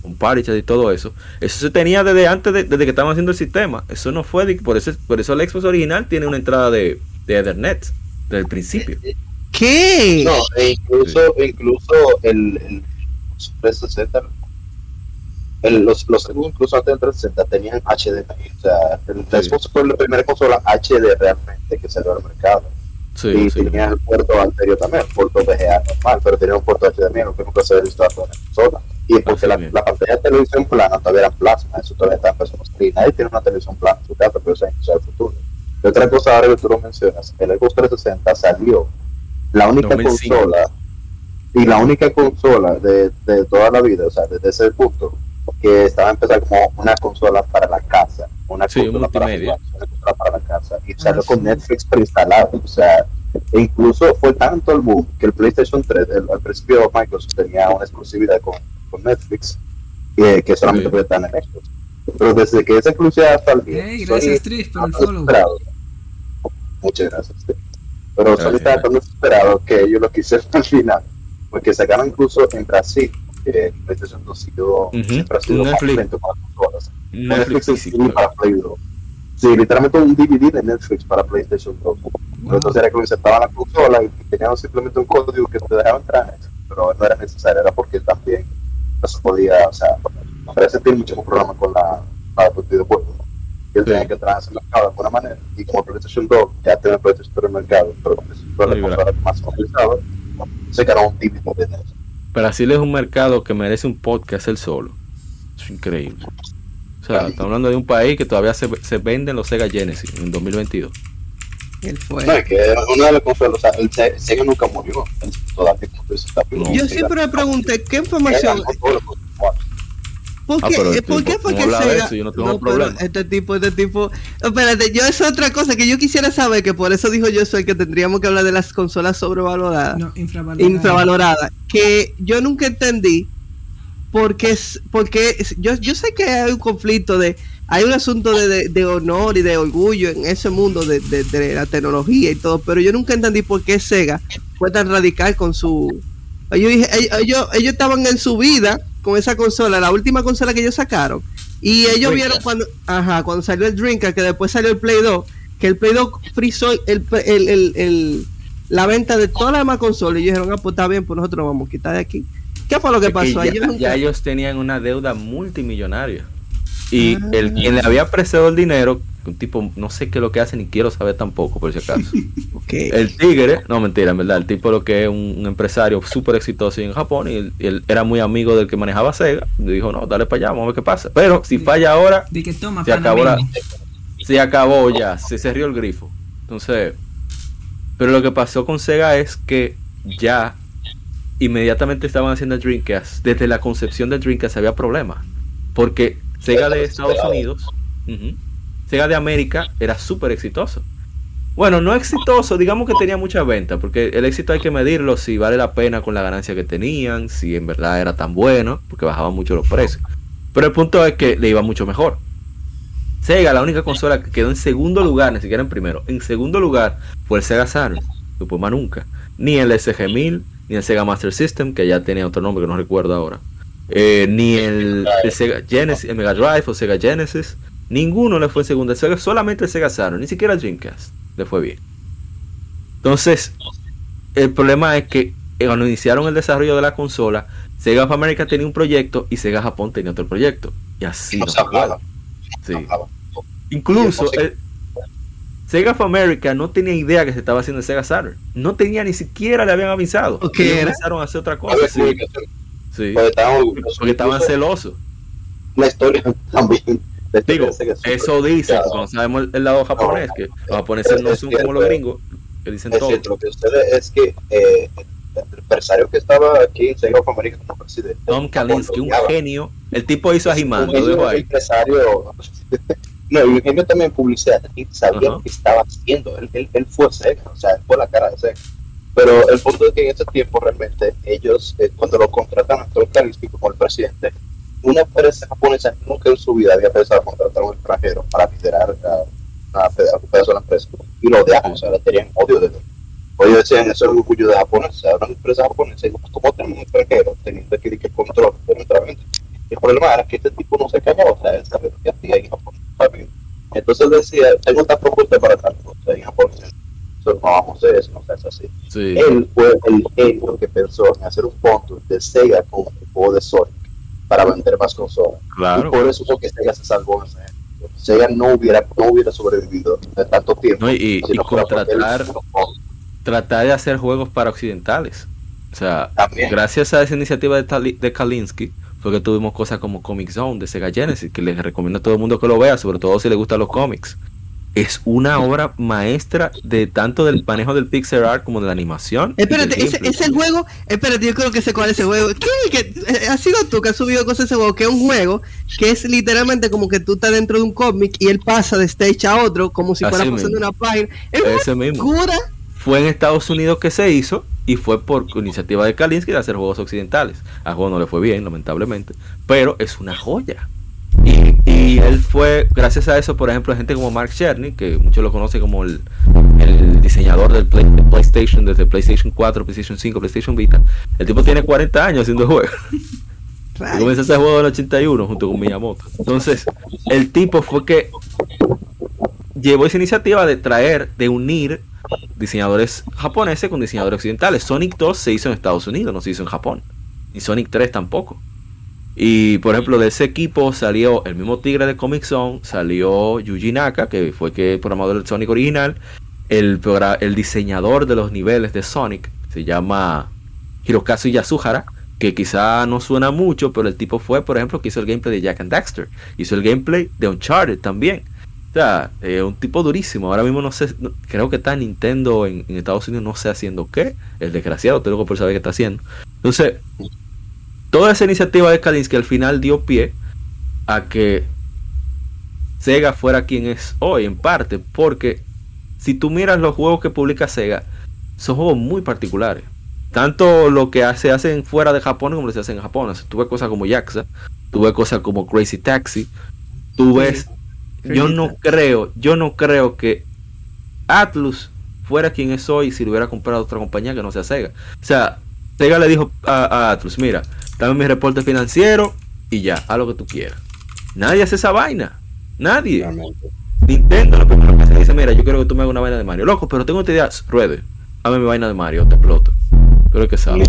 con Chat y todo eso, eso se tenía desde antes, de- desde que estaban haciendo el sistema. Eso no fue, de, por, eso, por eso el Xbox original tiene una entrada de, de Ethernet desde el principio. ¿Qué? No, e incluso, incluso el, el 360, el, los, los incluso antes del 360 tenían HDMI. O sea, el Sí. Xbox fue la primera consola HD realmente que salió al mercado. Sí, y sí. tenía el puerto anterior también, el puerto VGA normal, pero tenía un puerto HDMI, lo que nunca se había visto a toda la consola. Y porque Así la, mismo. la pantalla de televisión plana todavía era plasma, eso todavía está en persona y nadie tiene una televisión plana en su casa, pero eso es el futuro. Y otra cosa ahora que tú lo mencionas, el Xbox 360 salió la única 2005. consola y la única consola de, de toda la vida, o sea, desde ese punto, que estaba empezando como una consola para la casa, una Sí, consola para jugar, una consola para la casa, y salió Ah, con sí. Netflix preinstalado, o sea, e incluso fue tanto el boom que el PlayStation 3, el- al principio Microsoft tenía una exclusividad con, con Netflix, que, que solamente Sí. puede estar en Xbox. Pero desde que esa exclusividad salió, Hey, gracias, Sony Tris, por el ha follow. Muchas gracias. Tris. Pero Gracias. Sony estaba tan desesperado que ellos lo quisieron al final. Porque sacaron incluso en Brasil, que PlayStation 2 siguió, Ujú, siempre ha sido un más Netflix. lento para consolas. Netflix Netflix para Play 2. Sí, literalmente un DVD de Netflix para PlayStation 2. Pero Entonces era que insertaban la consola y tenían simplemente un código que te dejaba entrar. Pero no era necesario, era porque también no se podía, o sea, parece que muchos problemas con la para videojuegos. Y él Sí. tenía que ese mercado de alguna manera. Y como PlayStation 2 ya tiene el mercado, pero PlayStation 2 Sí, es la consola más complicada, se ganó un DVD de Netflix. Brasil es un mercado que merece un podcast él solo. Es increíble. O sea, estamos hablando de un país que todavía se, se venden los Sega Genesis en 2022. Él fue. No, es que una de las consolas, o sea, el Se- Sega nunca murió. Él Todavía está vivo. Yo siempre me pregunté, ¿qué información? ¿Por Ah, qué, pero eh, ¿por qué tipo, fue ¿cómo que habla de Sega? eso? Yo no tengo pero problema. este tipo, este tipo. Espérate, yo es otra cosa que yo quisiera saber, que por eso dijo yo soy que tendríamos que hablar de las consolas sobrevaloradas, No, infravaloradas, que yo nunca entendí porque es, porque es- yo, yo sé que hay un conflicto de, hay un asunto de, de- de honor y de orgullo en ese mundo de, de- de la tecnología y todo, pero yo nunca entendí por qué Sega fue tan radical con su ellos, ellos, ellos estaban en su vida con esa consola, la última consola que ellos sacaron. Y ellos vieron cuando, ajá, cuando salió el Dreamcast, que después salió el Play 2, que el Play 2 frizó el, el, el, el- la venta de todas las demás consolas. Y ellos dijeron, ah, pues está bien, pues nosotros nos vamos a quitar de aquí. ¿Qué fue lo que pasó? ya, Ellos nunca- ya ellos tenían una deuda multimillonaria. Y Ah. el quien le había prestado el dinero, un tipo, no sé qué es lo que hace, ni quiero saber tampoco, por si acaso. El tigre, no mentira, en verdad, el tipo lo que es un, un empresario súper exitoso en Japón y él, era muy amigo del que manejaba Sega. Dijo, no, dale para allá, vamos a ver qué pasa. Pero si falla ahora, De que toma, se acabó la, se acabó ya, se cerró el grifo. Entonces, pero lo que pasó con Sega es que ya inmediatamente estaban haciendo el Dreamcast. Desde la concepción del Dreamcast había problemas. Porque Sega de Estados Unidos, ujú, Sega de América era súper exitoso. Bueno, no exitoso, digamos que tenía mucha venta, porque el éxito hay que medirlo si vale la pena con la ganancia que tenían, si en verdad era tan bueno, porque bajaban mucho los precios. Pero el punto es que le iba mucho mejor. Sega, la única consola que quedó en segundo lugar, ni siquiera en primero, en segundo lugar fue el Sega Saturn, fue más nunca. Ni el SG-1000, ni el Sega Master System, que ya tenía otro nombre que no recuerdo ahora. Eh, ni el, el Sega Genesis, el Mega Drive o Sega Genesis. Ninguno le fue en Sega- solamente el Sega Saturn, ni siquiera Dreamcast le fue bien. Entonces, el problema es que eh, cuando iniciaron el desarrollo de la consola, Sega of America tenía un proyecto y Sega Japón tenía otro proyecto. Y así No no se hablaba. Sí. no hablaba. Incluso el- Sega of America no tenía idea que se estaba haciendo el Sega Saturn. No tenía ni siquiera le habían avisado. Era. empezaron a hacer otra cosa. Sí. Porque estaban. Porque estaban celosos. La historia también. Digo, eso dice, no sabemos el, el lado japonés, que los japoneses no Es son cierto. como los gringos, que dicen Es todo. cierto, lo que sucede es que eh, el empresario que estaba aquí en Sega of America como presidente. Tom Kalinske, un genio. El tipo hizo a He-Man, Un empresario. No, un genio también publicidad. Y sabía Ajá. lo que estaba haciendo. Él, él, él fue Sega, o sea, él fue la cara de Sega. Pero el punto es que en ese tiempo realmente ellos, eh, cuando lo contratan a Tom Kalinske como el presidente, una empresa japonesa nunca en su vida había pensado contratar a un extranjero para liderar a, a, de la empresa. Y lo odiaban, o sea, le tenían odio de él. O ellos decían, eso es el orgullo de Japón, o sea, una empresa japonesa, y ¿cómo tenemos un extranjero teniendo que que control de nuestra venta? Y el problema era que este tipo no se callaba, o sea, él sabía lo que hacía en Japón. Entonces decía, tengo esta propuesta para tal cosa en Japón. Eso no vamos a hacer eso, no se hace así. Sí. Él fue el genio que pensó en hacer un punto de Sega con el juego de Sonic para vender más consolas. Y Claro. por eso fue que Sega se salvó. Sega no hubiera, no hubiera sobrevivido de tanto tiempo. No, y, no contratar, tratar de hacer juegos para occidentales. O sea, También. gracias a esa iniciativa de, Tali- de Kalinsky, fue que tuvimos cosas como Comic Zone de Sega Genesis, que les recomiendo a todo el mundo que lo vea, sobre todo si le gustan los cómics. Es una obra maestra de tanto del manejo del pixel art como de la animación. Espérate, ese, ese juego, espérate, yo creo que sé cuál es ese juego. ¿Qué? ¿Qué? Eh, ¿Has sido tú que has subido cosas de ese juego? Que es un juego que es literalmente como que tú estás dentro de un cómic y él pasa de stage a otro como si Así fuera pasando una página. Es Ese una mismo. Fue en Estados Unidos que se hizo y fue por iniciativa de Kalinsky de hacer juegos occidentales. A juego no le fue bien, lamentablemente, pero es una joya. Y, Y él fue, gracias a eso, por ejemplo, gente como Mark Cherny, que muchos lo conocen como el, el diseñador del Play- de PlayStation, desde PlayStation 4, PlayStation 5, PlayStation Vita. El tipo tiene 40 años haciendo juegos. Y Right. comenzó ese juego en el 81 junto con Miyamoto. Entonces, el tipo fue que llevó esa iniciativa de traer, de unir diseñadores japoneses con diseñadores occidentales. Sonic 2 se hizo en Estados Unidos, no se hizo en Japón. Y Sonic 3 tampoco. Y por ejemplo, de ese equipo salió el mismo tigre de Comic Zone, salió Yuji Naka, que fue que el programador del Sonic original, el, el diseñador de los niveles de Sonic, se llama Hirokazu Yasuhara, que quizá no suena mucho, pero el tipo fue, por ejemplo, que hizo el gameplay de Jack and Daxter, hizo el gameplay de Uncharted también. O sea, eh, un tipo durísimo. Ahora mismo no sé, creo que está Nintendo en, en Estados Unidos, no sé haciendo qué. El desgraciado, tengo por saber qué está haciendo. Entonces, toda esa iniciativa de Kalinsky al final dio pie a que Sega fuera quien es hoy, en parte, porque si tú miras los juegos que publica Sega, son juegos muy particulares. Tanto lo que se hacen fuera de Japón como lo que se hacen en Japón. O sea, tú ves cosas como Yakuza, tú ves cosas como Crazy Taxi, tú ves... Yo no creo, yo no creo que Atlus fuera quien es hoy si le hubiera comprado otra compañía que no sea Sega. O sea, Sega le dijo a, a Atlus, mira, dame mi reporte financiero y ya, haz lo que tú quieras. Nadie hace esa vaina. Nadie. Realmente. Nintendo lo primero que se dice, mira, yo quiero que tú me hagas una vaina de Mario. Loco, pero tengo esta idea, ruede, hazme mi vaina de Mario, te exploto. Pero es que sabe.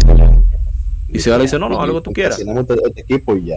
Y Sega le dice, no, no, haz lo que tú quieras. Este, este equipo y ya.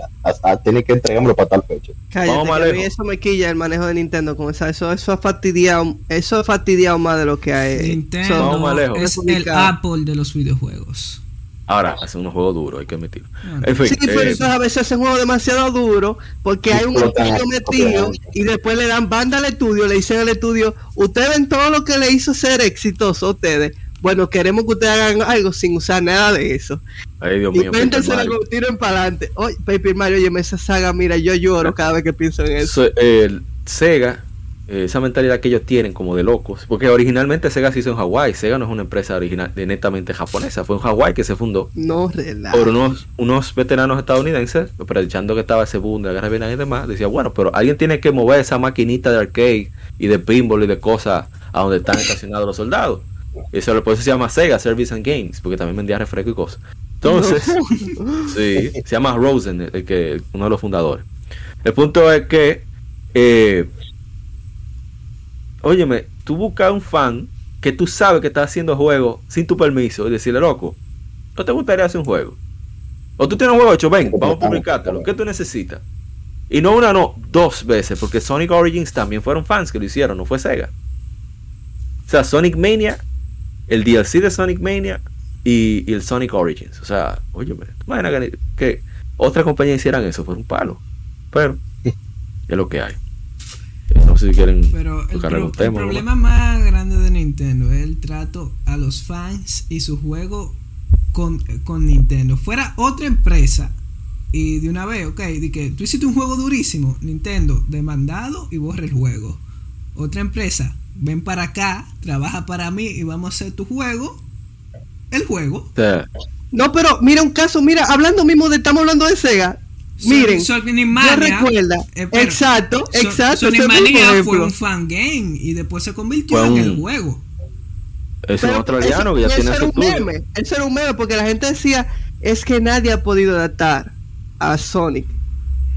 Tiene que entregármelo para tal fecha. Cállate, Vamos más que a mí lejos. eso me quilla el manejo de Nintendo con esa, eso, eso ha fastidiado, eso ha fastidiado más de lo que hay. Nintendo es el. Apple de los videojuegos. Ahora, hace unos juegos duros, hay que admitirlo. Ah, En fin, Sí, pero eh, a veces hacen juegos demasiado duros porque hay un estudio metido y después le dan banda al estudio, le dicen al estudio, ustedes ven todo lo que le hizo ser exitoso a ustedes. Bueno, queremos que ustedes hagan algo sin usar nada de eso. ay Dios Y mío, con tiro para adelante. Oye, Paper Mario, oye, esa saga, mira, yo lloro cada vez que pienso en eso. So- el Sega, eh, esa mentalidad que ellos tienen como de locos, porque originalmente Sega se hizo en Hawái, Sega no es una empresa original de netamente japonesa, fue en Hawái que se fundó No, por unos, unos veteranos estadounidenses, aprovechando que estaba ese boom de la guerra de Vietnam y demás, decía, bueno, pero alguien tiene que mover esa maquinita de arcade y de pinball y de cosas a donde están estacionados los soldados. Eso por eso se llama Sega Service and Games, porque también vendía refresco y cosas. Entonces, sí, se llama Rosen, el que, uno de los fundadores. El punto es que, eh, óyeme, tú buscas un fan que tú sabes que está haciendo juego sin tu permiso y decirle, loco, ¿no te gustaría hacer un juego? O tú tienes un juego hecho, ven, vamos a publicártelo. ¿Qué tú necesitas? Y no una, no, dos veces, porque Sonic Origins también fueron fans que lo hicieron, no fue Sega. O sea, Sonic Mania, el DLC de Sonic Mania y, y el Sonic Origins. O sea, óyeme, ¿tú imaginas que, que otra compañía hicieran eso? Fue un palo. Pero, es lo que hay. No sé si quieren Pero el, tocar pro- algún el problema más grande de Nintendo es el trato a los fans y su juego con, con Nintendo. Fuera otra empresa y de una vez, ok, de que tú hiciste un juego durísimo, Nintendo, demandado y borra el juego. Otra empresa, ven para acá, trabaja para mí y vamos a hacer tu juego, el juego. No, pero mira un caso, mira, hablando mismo de, estamos hablando de Sega. Miren, Son- Sonic recuerda, eh, pero exacto, Son- exacto. Sonic Mania fue un fan game y después se convirtió en el juego. es un australiano que eso- ya tiene su era un estudio. meme, Eso era un meme porque la gente decía, es que nadie ha podido adaptar a Sonic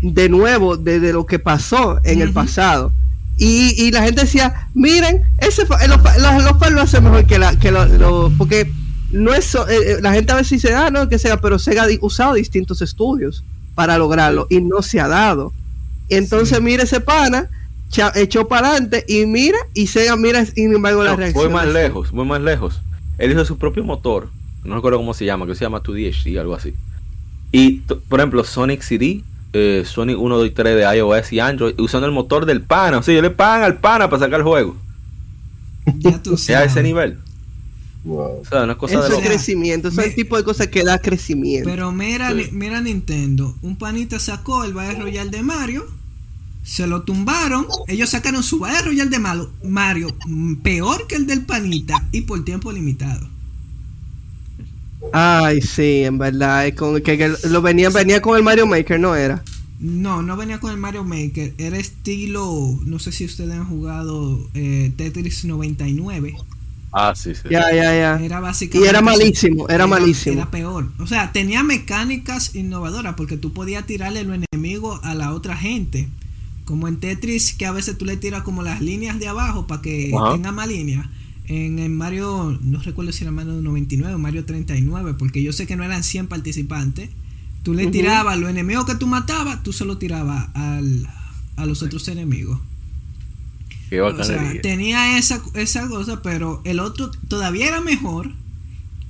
de nuevo desde lo que pasó en el pasado. Y, y la gente decía, miren, ese fa- los, los, los fans lo hacen mejor que la que lo, lo- porque no es so- eh, eh, la gente a veces dice, ah, no, que sea, pero Sega ha usado distintos estudios para lograrlo y no se ha dado. Entonces, Sí. mira ese pana, cha- echó para adelante y mira, y Sega mira, sin embargo, la No, reacción. Fue más lejos, fue más lejos. Él hizo su propio motor. No recuerdo cómo se llama, que se llama 2DHD, algo así. Y, por ejemplo, Sonic CD, eh, Sonic 1, 2 y 3 de iOS y Android, usando el motor del pana. O sea, yo le pagan al pana para sacar el juego. Ya tú Es a ese sabes. nivel. Wow. O sea, una cosa de Eso es loco. crecimiento, eso es el tipo de cosas que da crecimiento. Pero mira, Sí. mira Nintendo, un panita sacó el Battle Royale de Mario, se lo tumbaron, ellos sacaron su Battle Royale de Malo- Mario mm, peor que el del panita y por tiempo limitado. Ay, sí, en verdad, es con, que, que lo venían, venía con el Mario Maker, ¿no era? No, no venía con el Mario Maker. Era estilo. No sé si ustedes han jugado eh, Tetris 99. Ah, sí, sí. Ya, ya, ya. Era Y básicamente. era malísimo, era malísimo. Era peor. O sea, tenía mecánicas innovadoras porque tú podías tirarle los enemigos a la otra gente. Como en Tetris, que a veces tú le tiras como las líneas de abajo para que Ajá. tenga más líneas. En, en Mario, no recuerdo si era Mario 99 o Mario 39, porque yo sé que no eran 100 participantes. Tú le Ujú. tirabas los enemigos que tú matabas, tú se los tirabas al, a los otros enemigos. Qué O sea, bacanería. tenía esa, esa cosa, pero el otro todavía era mejor.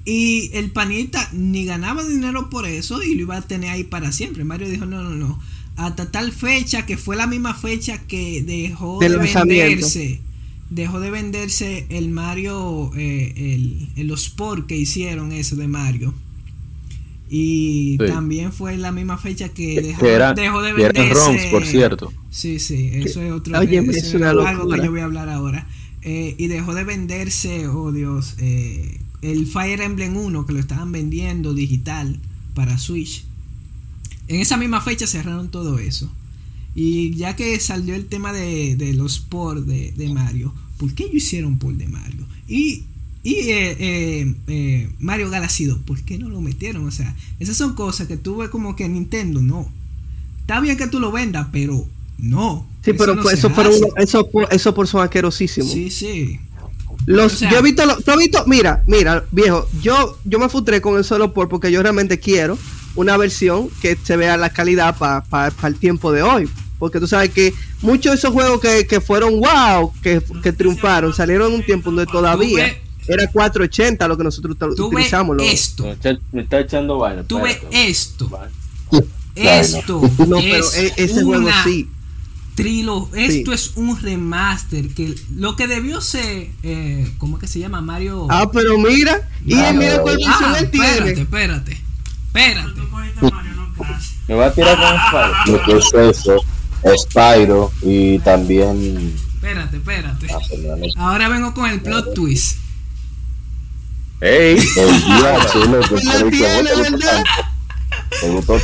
Y el panita ni ganaba dinero por eso y lo iba a tener ahí para siempre. Mario dijo, no, no, no. Hasta tal fecha, que fue la misma fecha que dejó de venderse. Dejó de venderse el Mario, eh, el, el- los Sport que hicieron eso de Mario. Y Sí. también fue la misma fecha que dejó, que eran, dejó de venderse. ROMs, por cierto. Sí, sí, eso es otro Oye, eso es una algo que yo voy a hablar ahora. Eh, y dejó de venderse, oh Dios, eh, el Fire Emblem 1 que lo estaban vendiendo digital para Switch. En esa misma fecha cerraron todo eso. Y ya que salió el tema de, de los de, de Mario, ¿por qué ellos hicieron por de Mario? Y, y eh, eh, eh, Mario Galaxy 2, ¿por qué no lo metieron? O sea, esas son cosas que tú ves como que Nintendo no. Está bien que tú lo vendas, pero no. Sí, pero no pues, eso hace. uno- eso, por- eso por son asquerosísimos. Sí, sí. Los, O sea- yo he visto, lo- tú has visto, mira, mira, viejo, yo, yo me frustré con el solo por porque yo realmente quiero una versión que se vea la calidad para el tiempo de hoy. Porque tú sabes que muchos de esos juegos que, que fueron wow, que, que triunfaron, salieron en un tiempo donde todavía era 480 lo que nosotros t- Tú ves utilizamos. lo- esto. Me está, me está echando vaina. Espérate. esto. Vale. Esto No, pero es e- ese juego una sí. trilo- Esto Sí. es un remaster. Que lo que debió ser, eh, ¿cómo es que se llama? Mario. Ah, pero mira, y mira cuál ah, versión Ah, él tiene. espérate, espérate. Espérate. Me va a tirar con el Lo que es eso, Spyro y también. Espérate, espérate. ah, Ahora vengo con el plot twist. ¡Ey! día, sí, lo que La pero que tiene, a vos te gustó.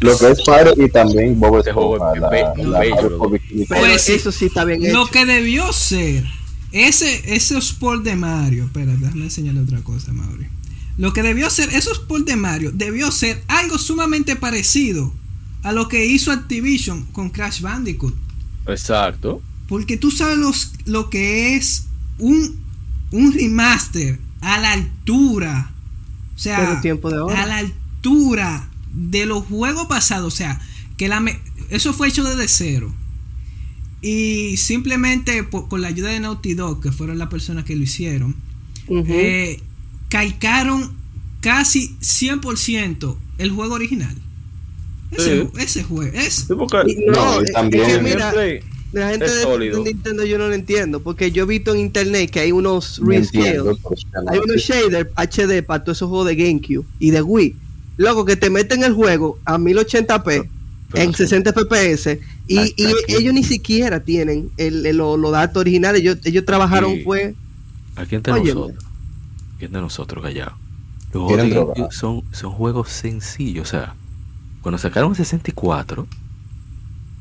Lo que es Spyro y también Bob Ese juego Esponja, Pues eso sí está bien hecho. Lo que debió ser ese, ese sport de Mario. Espérate, déjame enseñarle otra cosa, Mauri. Lo que debió ser esos sport de Mario debió ser algo sumamente parecido a lo que hizo Activision con Crash Bandicoot. Exacto. Porque tú sabes los- lo que es un, un remaster a la altura. O sea, tiempo de a la altura de los juegos pasados. O sea, que la me- eso fue hecho desde cero. Y simplemente por- con la ayuda de Naughty Dog, que fueron las personas que lo hicieron, eh, calcaron casi 100% el juego original. Ese, Sí. ese juego es Sí, porque Y no, No, y es- también- es que el mira, gameplay la gente es de, Nintendo yo no lo entiendo, porque yo he visto en internet que hay unos No rescales, hay no unos shaders HD para todos esos juegos de GameCube y de Wii. Loco, que te meten el juego a 1080p Pero en sí. 60 fps y, y aquí. ellos ni siquiera tienen el, el- los los datos originales. Ellos, ellos trabajaron Sí. fue Aquí entre Óyeme. nosotros. Aquí entre nosotros, callado. Los juegos son, son juegos sencillos. O sea, cuando sacaron el 64, el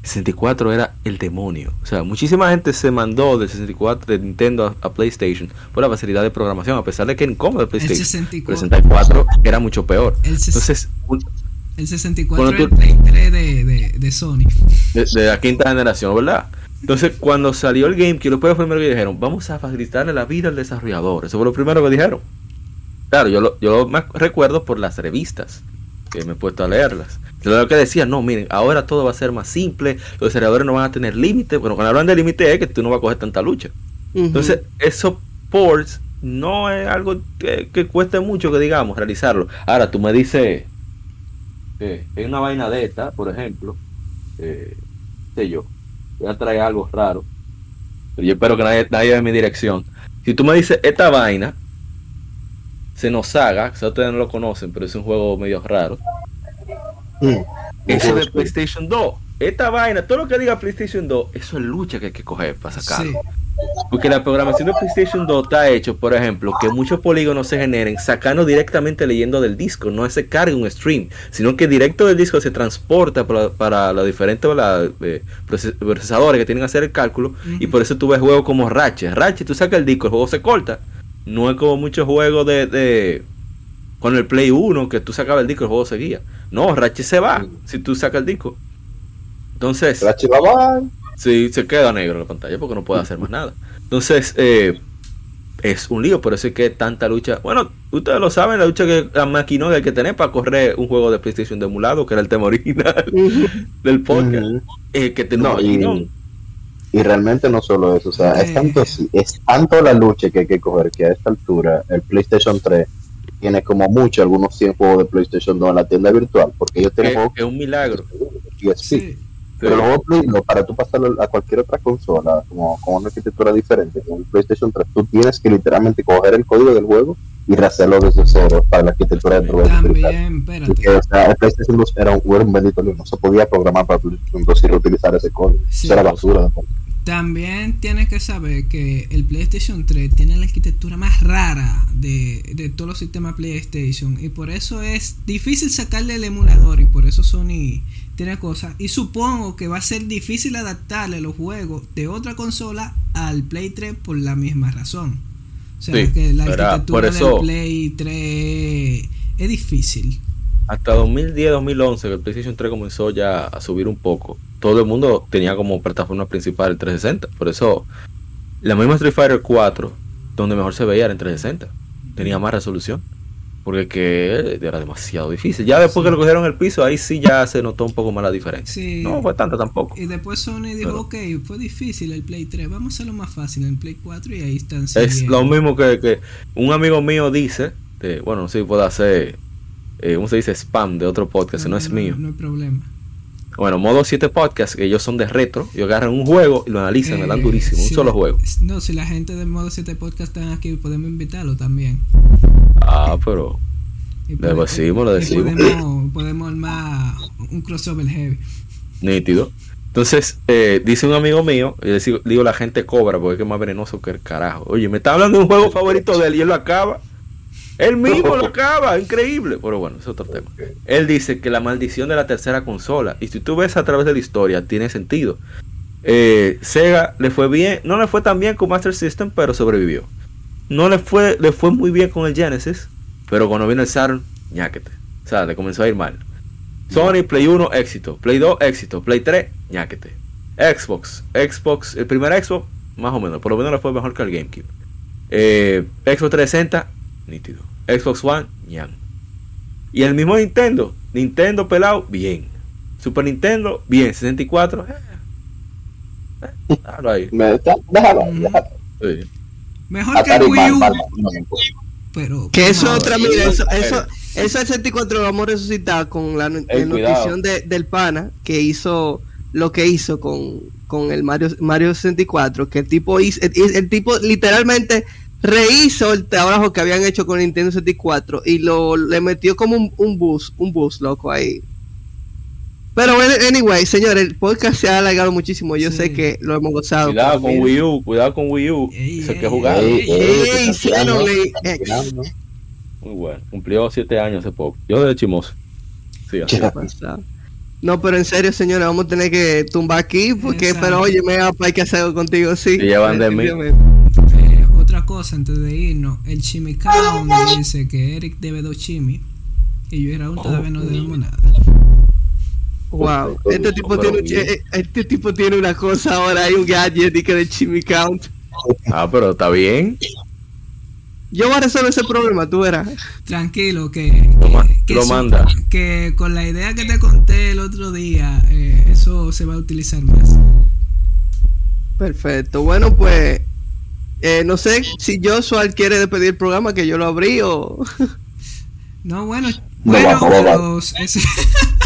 64 era el demonio. O sea, muchísima gente se mandó del 64 de Nintendo a, a PlayStation por la facilidad de programación, a pesar de que era incómodo el el PlayStation. El 64. 64 era mucho peor. El ses- Entonces, un- El 64 Cuando el Play 3 de, de, de Sony. de, de la quinta generación, ¿verdad? Entonces, cuando salió el GameCube, lo fue lo primero que dijeron, vamos a facilitarle la vida al desarrollador. Eso fue lo primero que dijeron. Claro, yo lo, yo lo me recuerdo por las revistas, que me he puesto a leerlas. Lo que decían, no, miren, ahora todo va a ser más simple, los desarrolladores no van a tener límite. Bueno, cuando hablan de límite es que tú no vas a coger tanta lucha. Entonces, esos ports no es algo que, que cueste mucho que digamos realizarlo. Ahora, tú me dices que hay una vaina de esta, por ejemplo, eh, sé yo, voy a traer algo raro, pero yo espero que nadie, nadie de mi dirección. Si tú me dices esta vaina, se nos haga, quizás ustedes no lo conocen, pero es un juego medio raro. Mm. Ese de. PlayStation 2. Esta vaina, todo lo que diga PlayStation 2, eso es lucha que hay que coger para sacarlo. Sí. Porque la programación de PlayStation 2 está hecho, por ejemplo, que muchos polígonos se generen sacando directamente leyendo del disco, no se carga un stream, sino que directo del disco se transporta para, para los diferentes la, eh, proces- procesadores que tienen que hacer el cálculo y por eso tú ves juegos como Ratchet. Ratchet, tú sacas el disco, el juego se corta. No es como muchos juegos de, de- con el Play 1 que tú sacabas el disco, el juego seguía. No, Ratchet se va si tú sacas el disco. Entonces, La chiva va. Sí, se queda negro la pantalla porque no puede hacer más nada. Entonces, eh, es un lío, por eso es que tanta lucha. Bueno, ustedes lo saben, la lucha que la maquinón hay que tener para correr un juego de PlayStation de emulado, que era el tema original del podcast. Eh, que un No, y, y realmente no solo eso, o sea, es tanto, es tanto la lucha que hay que coger que a esta altura el PlayStation 3 tiene como mucho algunos 100 juegos de PlayStation 2 en la tienda virtual, porque ellos Que, tienen juegos que es un milagro. PSP. Sí. Pero Play, no, para tú pasarlo a cualquier otra consola, como con una arquitectura diferente, como el PlayStation 3, tú tienes que literalmente coger el código del juego y rehacerlo desde cero para la arquitectura de Android. También, espérate. Porque, o sea, el PlayStation 2 era un, era un bendito no se podía programar para PlayStation 2 y reutilizar ese código. Sí. Eso era basura. También tienes que saber que el PlayStation 3 tiene la arquitectura más rara de, de todos los sistemas PlayStation y por eso es difícil sacarle el emulador y por eso Sony tiene cosas y supongo que va a ser difícil adaptarle los juegos de otra consola al Play 3 por la misma razón. O sea Sí, que la arquitectura eso- del Play 3 es difícil. Hasta 2010-2011, que el PlayStation 3 comenzó ya a subir un poco, todo el mundo tenía como plataforma principal el 360. Por eso, la misma Street Fighter 4, donde mejor se veía era en 360. Tenía más resolución. Porque que era demasiado difícil. Ya después que lo cogieron el piso, ahí sí ya se notó un poco más la diferencia. Sí. No fue tanta tampoco. Y después Sony dijo, Pero- ok, fue difícil el Play 3, vamos a hacerlo más fácil en el Play 4 y ahí están Es siguiendo. lo mismo que, que un amigo mío dice, de, bueno, no sé si puedo hacer, eh, ¿cómo se dice? Spam de otro podcast, no, es mío. No hay problema. Bueno, modo 7 podcast, que ellos son de retro, y agarran un juego y lo analizan, le dan Eh, durísimo, un si solo la- juego. No, si la gente de Modo 7 Podcast están aquí, podemos invitarlo también. Ah, pero pode- decimos, y decimos. Podemos, podemos armar un crossover heavy. nítido. Entonces, eh, dice un amigo mío, y le digo, digo, la gente cobra porque es que es más venenoso que el carajo. Oye, me está hablando de un juego favorito de él y él lo acaba. Él mismo lo acaba, increíble. Pero bueno, es otro tema. Él dice que la maldición de la tercera consola, y si tú ves a través de la historia, tiene sentido. Eh, Sega le fue bien, no le fue tan bien con Master System, pero sobrevivió. No le fue, le fue muy bien con el Genesis, pero cuando vino el Saturn, ñáquete. O sea, le comenzó a ir mal. Sony, Play 1, éxito. Play 2, éxito. Play 3, ñáquete. Xbox, Xbox, el primer Xbox, más o menos, por lo menos le fue mejor que el GameCube. Eh, Xbox 360, nítido. Xbox One, ñan. Y el mismo Nintendo, Nintendo pelado, bien. Super Nintendo, bien. 64, eh, eh, déjalo ahí. Me, está- déjalo, Mm. déjalo. Sí. Mejor que el Atari Wii mal, U, mal, mal. pero... Que eso otra, mira, eso, eso, eso el 64 lo vamos a resucitar con la, Ey, notición de, del pana que hizo lo que hizo con, con el Mario, Mario 64, que el tipo hizo, el, el tipo literalmente rehizo el trabajo que habían hecho con Nintendo 64 y lo le metió como un, un bus, un bus loco ahí. Pero bueno, anyway, señores, el podcast se ha alargado muchísimo. Yo Sí. sé que lo hemos gozado. Cuidado con mira. Wii U, cuidado con Wii U. Ey, ey, que jugar. Ey. Muy bueno. Cumplió siete años hace poco. Yo de chimoso. Sí, así. No, pero en serio, señores, vamos a tener que tumbar aquí porque, Exacto. pero oye, me hay que hacer algo contigo, sí. Se llevan de mí. Eh, otra cosa antes de irnos, el Chimicao me dice que Eric debe dos chimi y yo y Raúl todavía no debemos nada. Wow, este tipo tiene, eh, este tipo tiene una cosa ahora, hay un gadget y que de Chimmy Count. Ah, pero está bien. Yo voy a resolver ese problema, tú verás. Tranquilo, que, Lo ma- que, lo su- manda. que con la idea que te conté el otro día, eh, eso se va a utilizar más. Perfecto. Bueno, pues eh, no sé si Joshua quiere despedir el programa que yo lo abrí o No, bueno, No, bueno, los,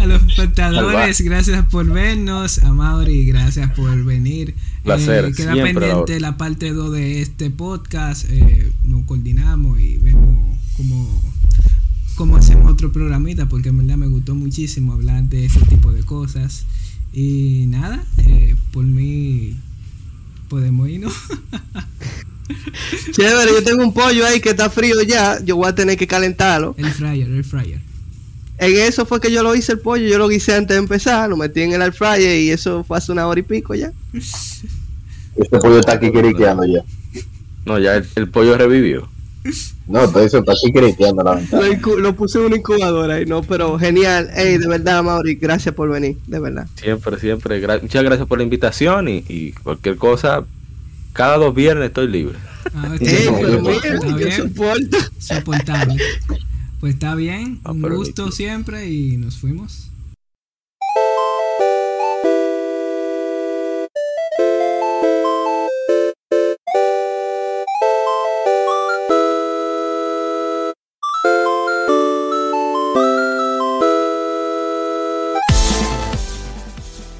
a los espectadores, gracias por vernos. A Mauri, gracias por venir. Placer, Eh, queda pendiente la parte 2 de este podcast. Eh, nos coordinamos y vemos cómo, cómo hacemos otro programita, porque en verdad me gustó muchísimo hablar de ese tipo de cosas. Y nada, eh, por mí podemos irnos. Chévere, yo tengo un pollo ahí que está frío ya. Yo voy a tener que calentarlo. el fryer, el fryer. En eso fue que yo lo hice el pollo. Yo lo guisé antes de empezar. Lo metí en el air fryer y eso fue hace una hora y pico ya. Este pollo está aquí quiriqueando ya. No, ya el, el pollo revivió. No, todo eso está aquí quiriqueando la ventana. Lo, puse en una incubadora ahí, no, pero genial. Ey, de verdad, Mauri, gracias por venir, de verdad. Siempre, siempre. gra- muchas gracias por la invitación y, y cualquier cosa. Cada dos viernes estoy libre. Ah, está pero mira, yo bien, soporto. soportable. Pues está bien, Ah, un gusto siempre y nos fuimos.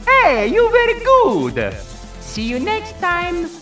Hey, you very good. See you next time.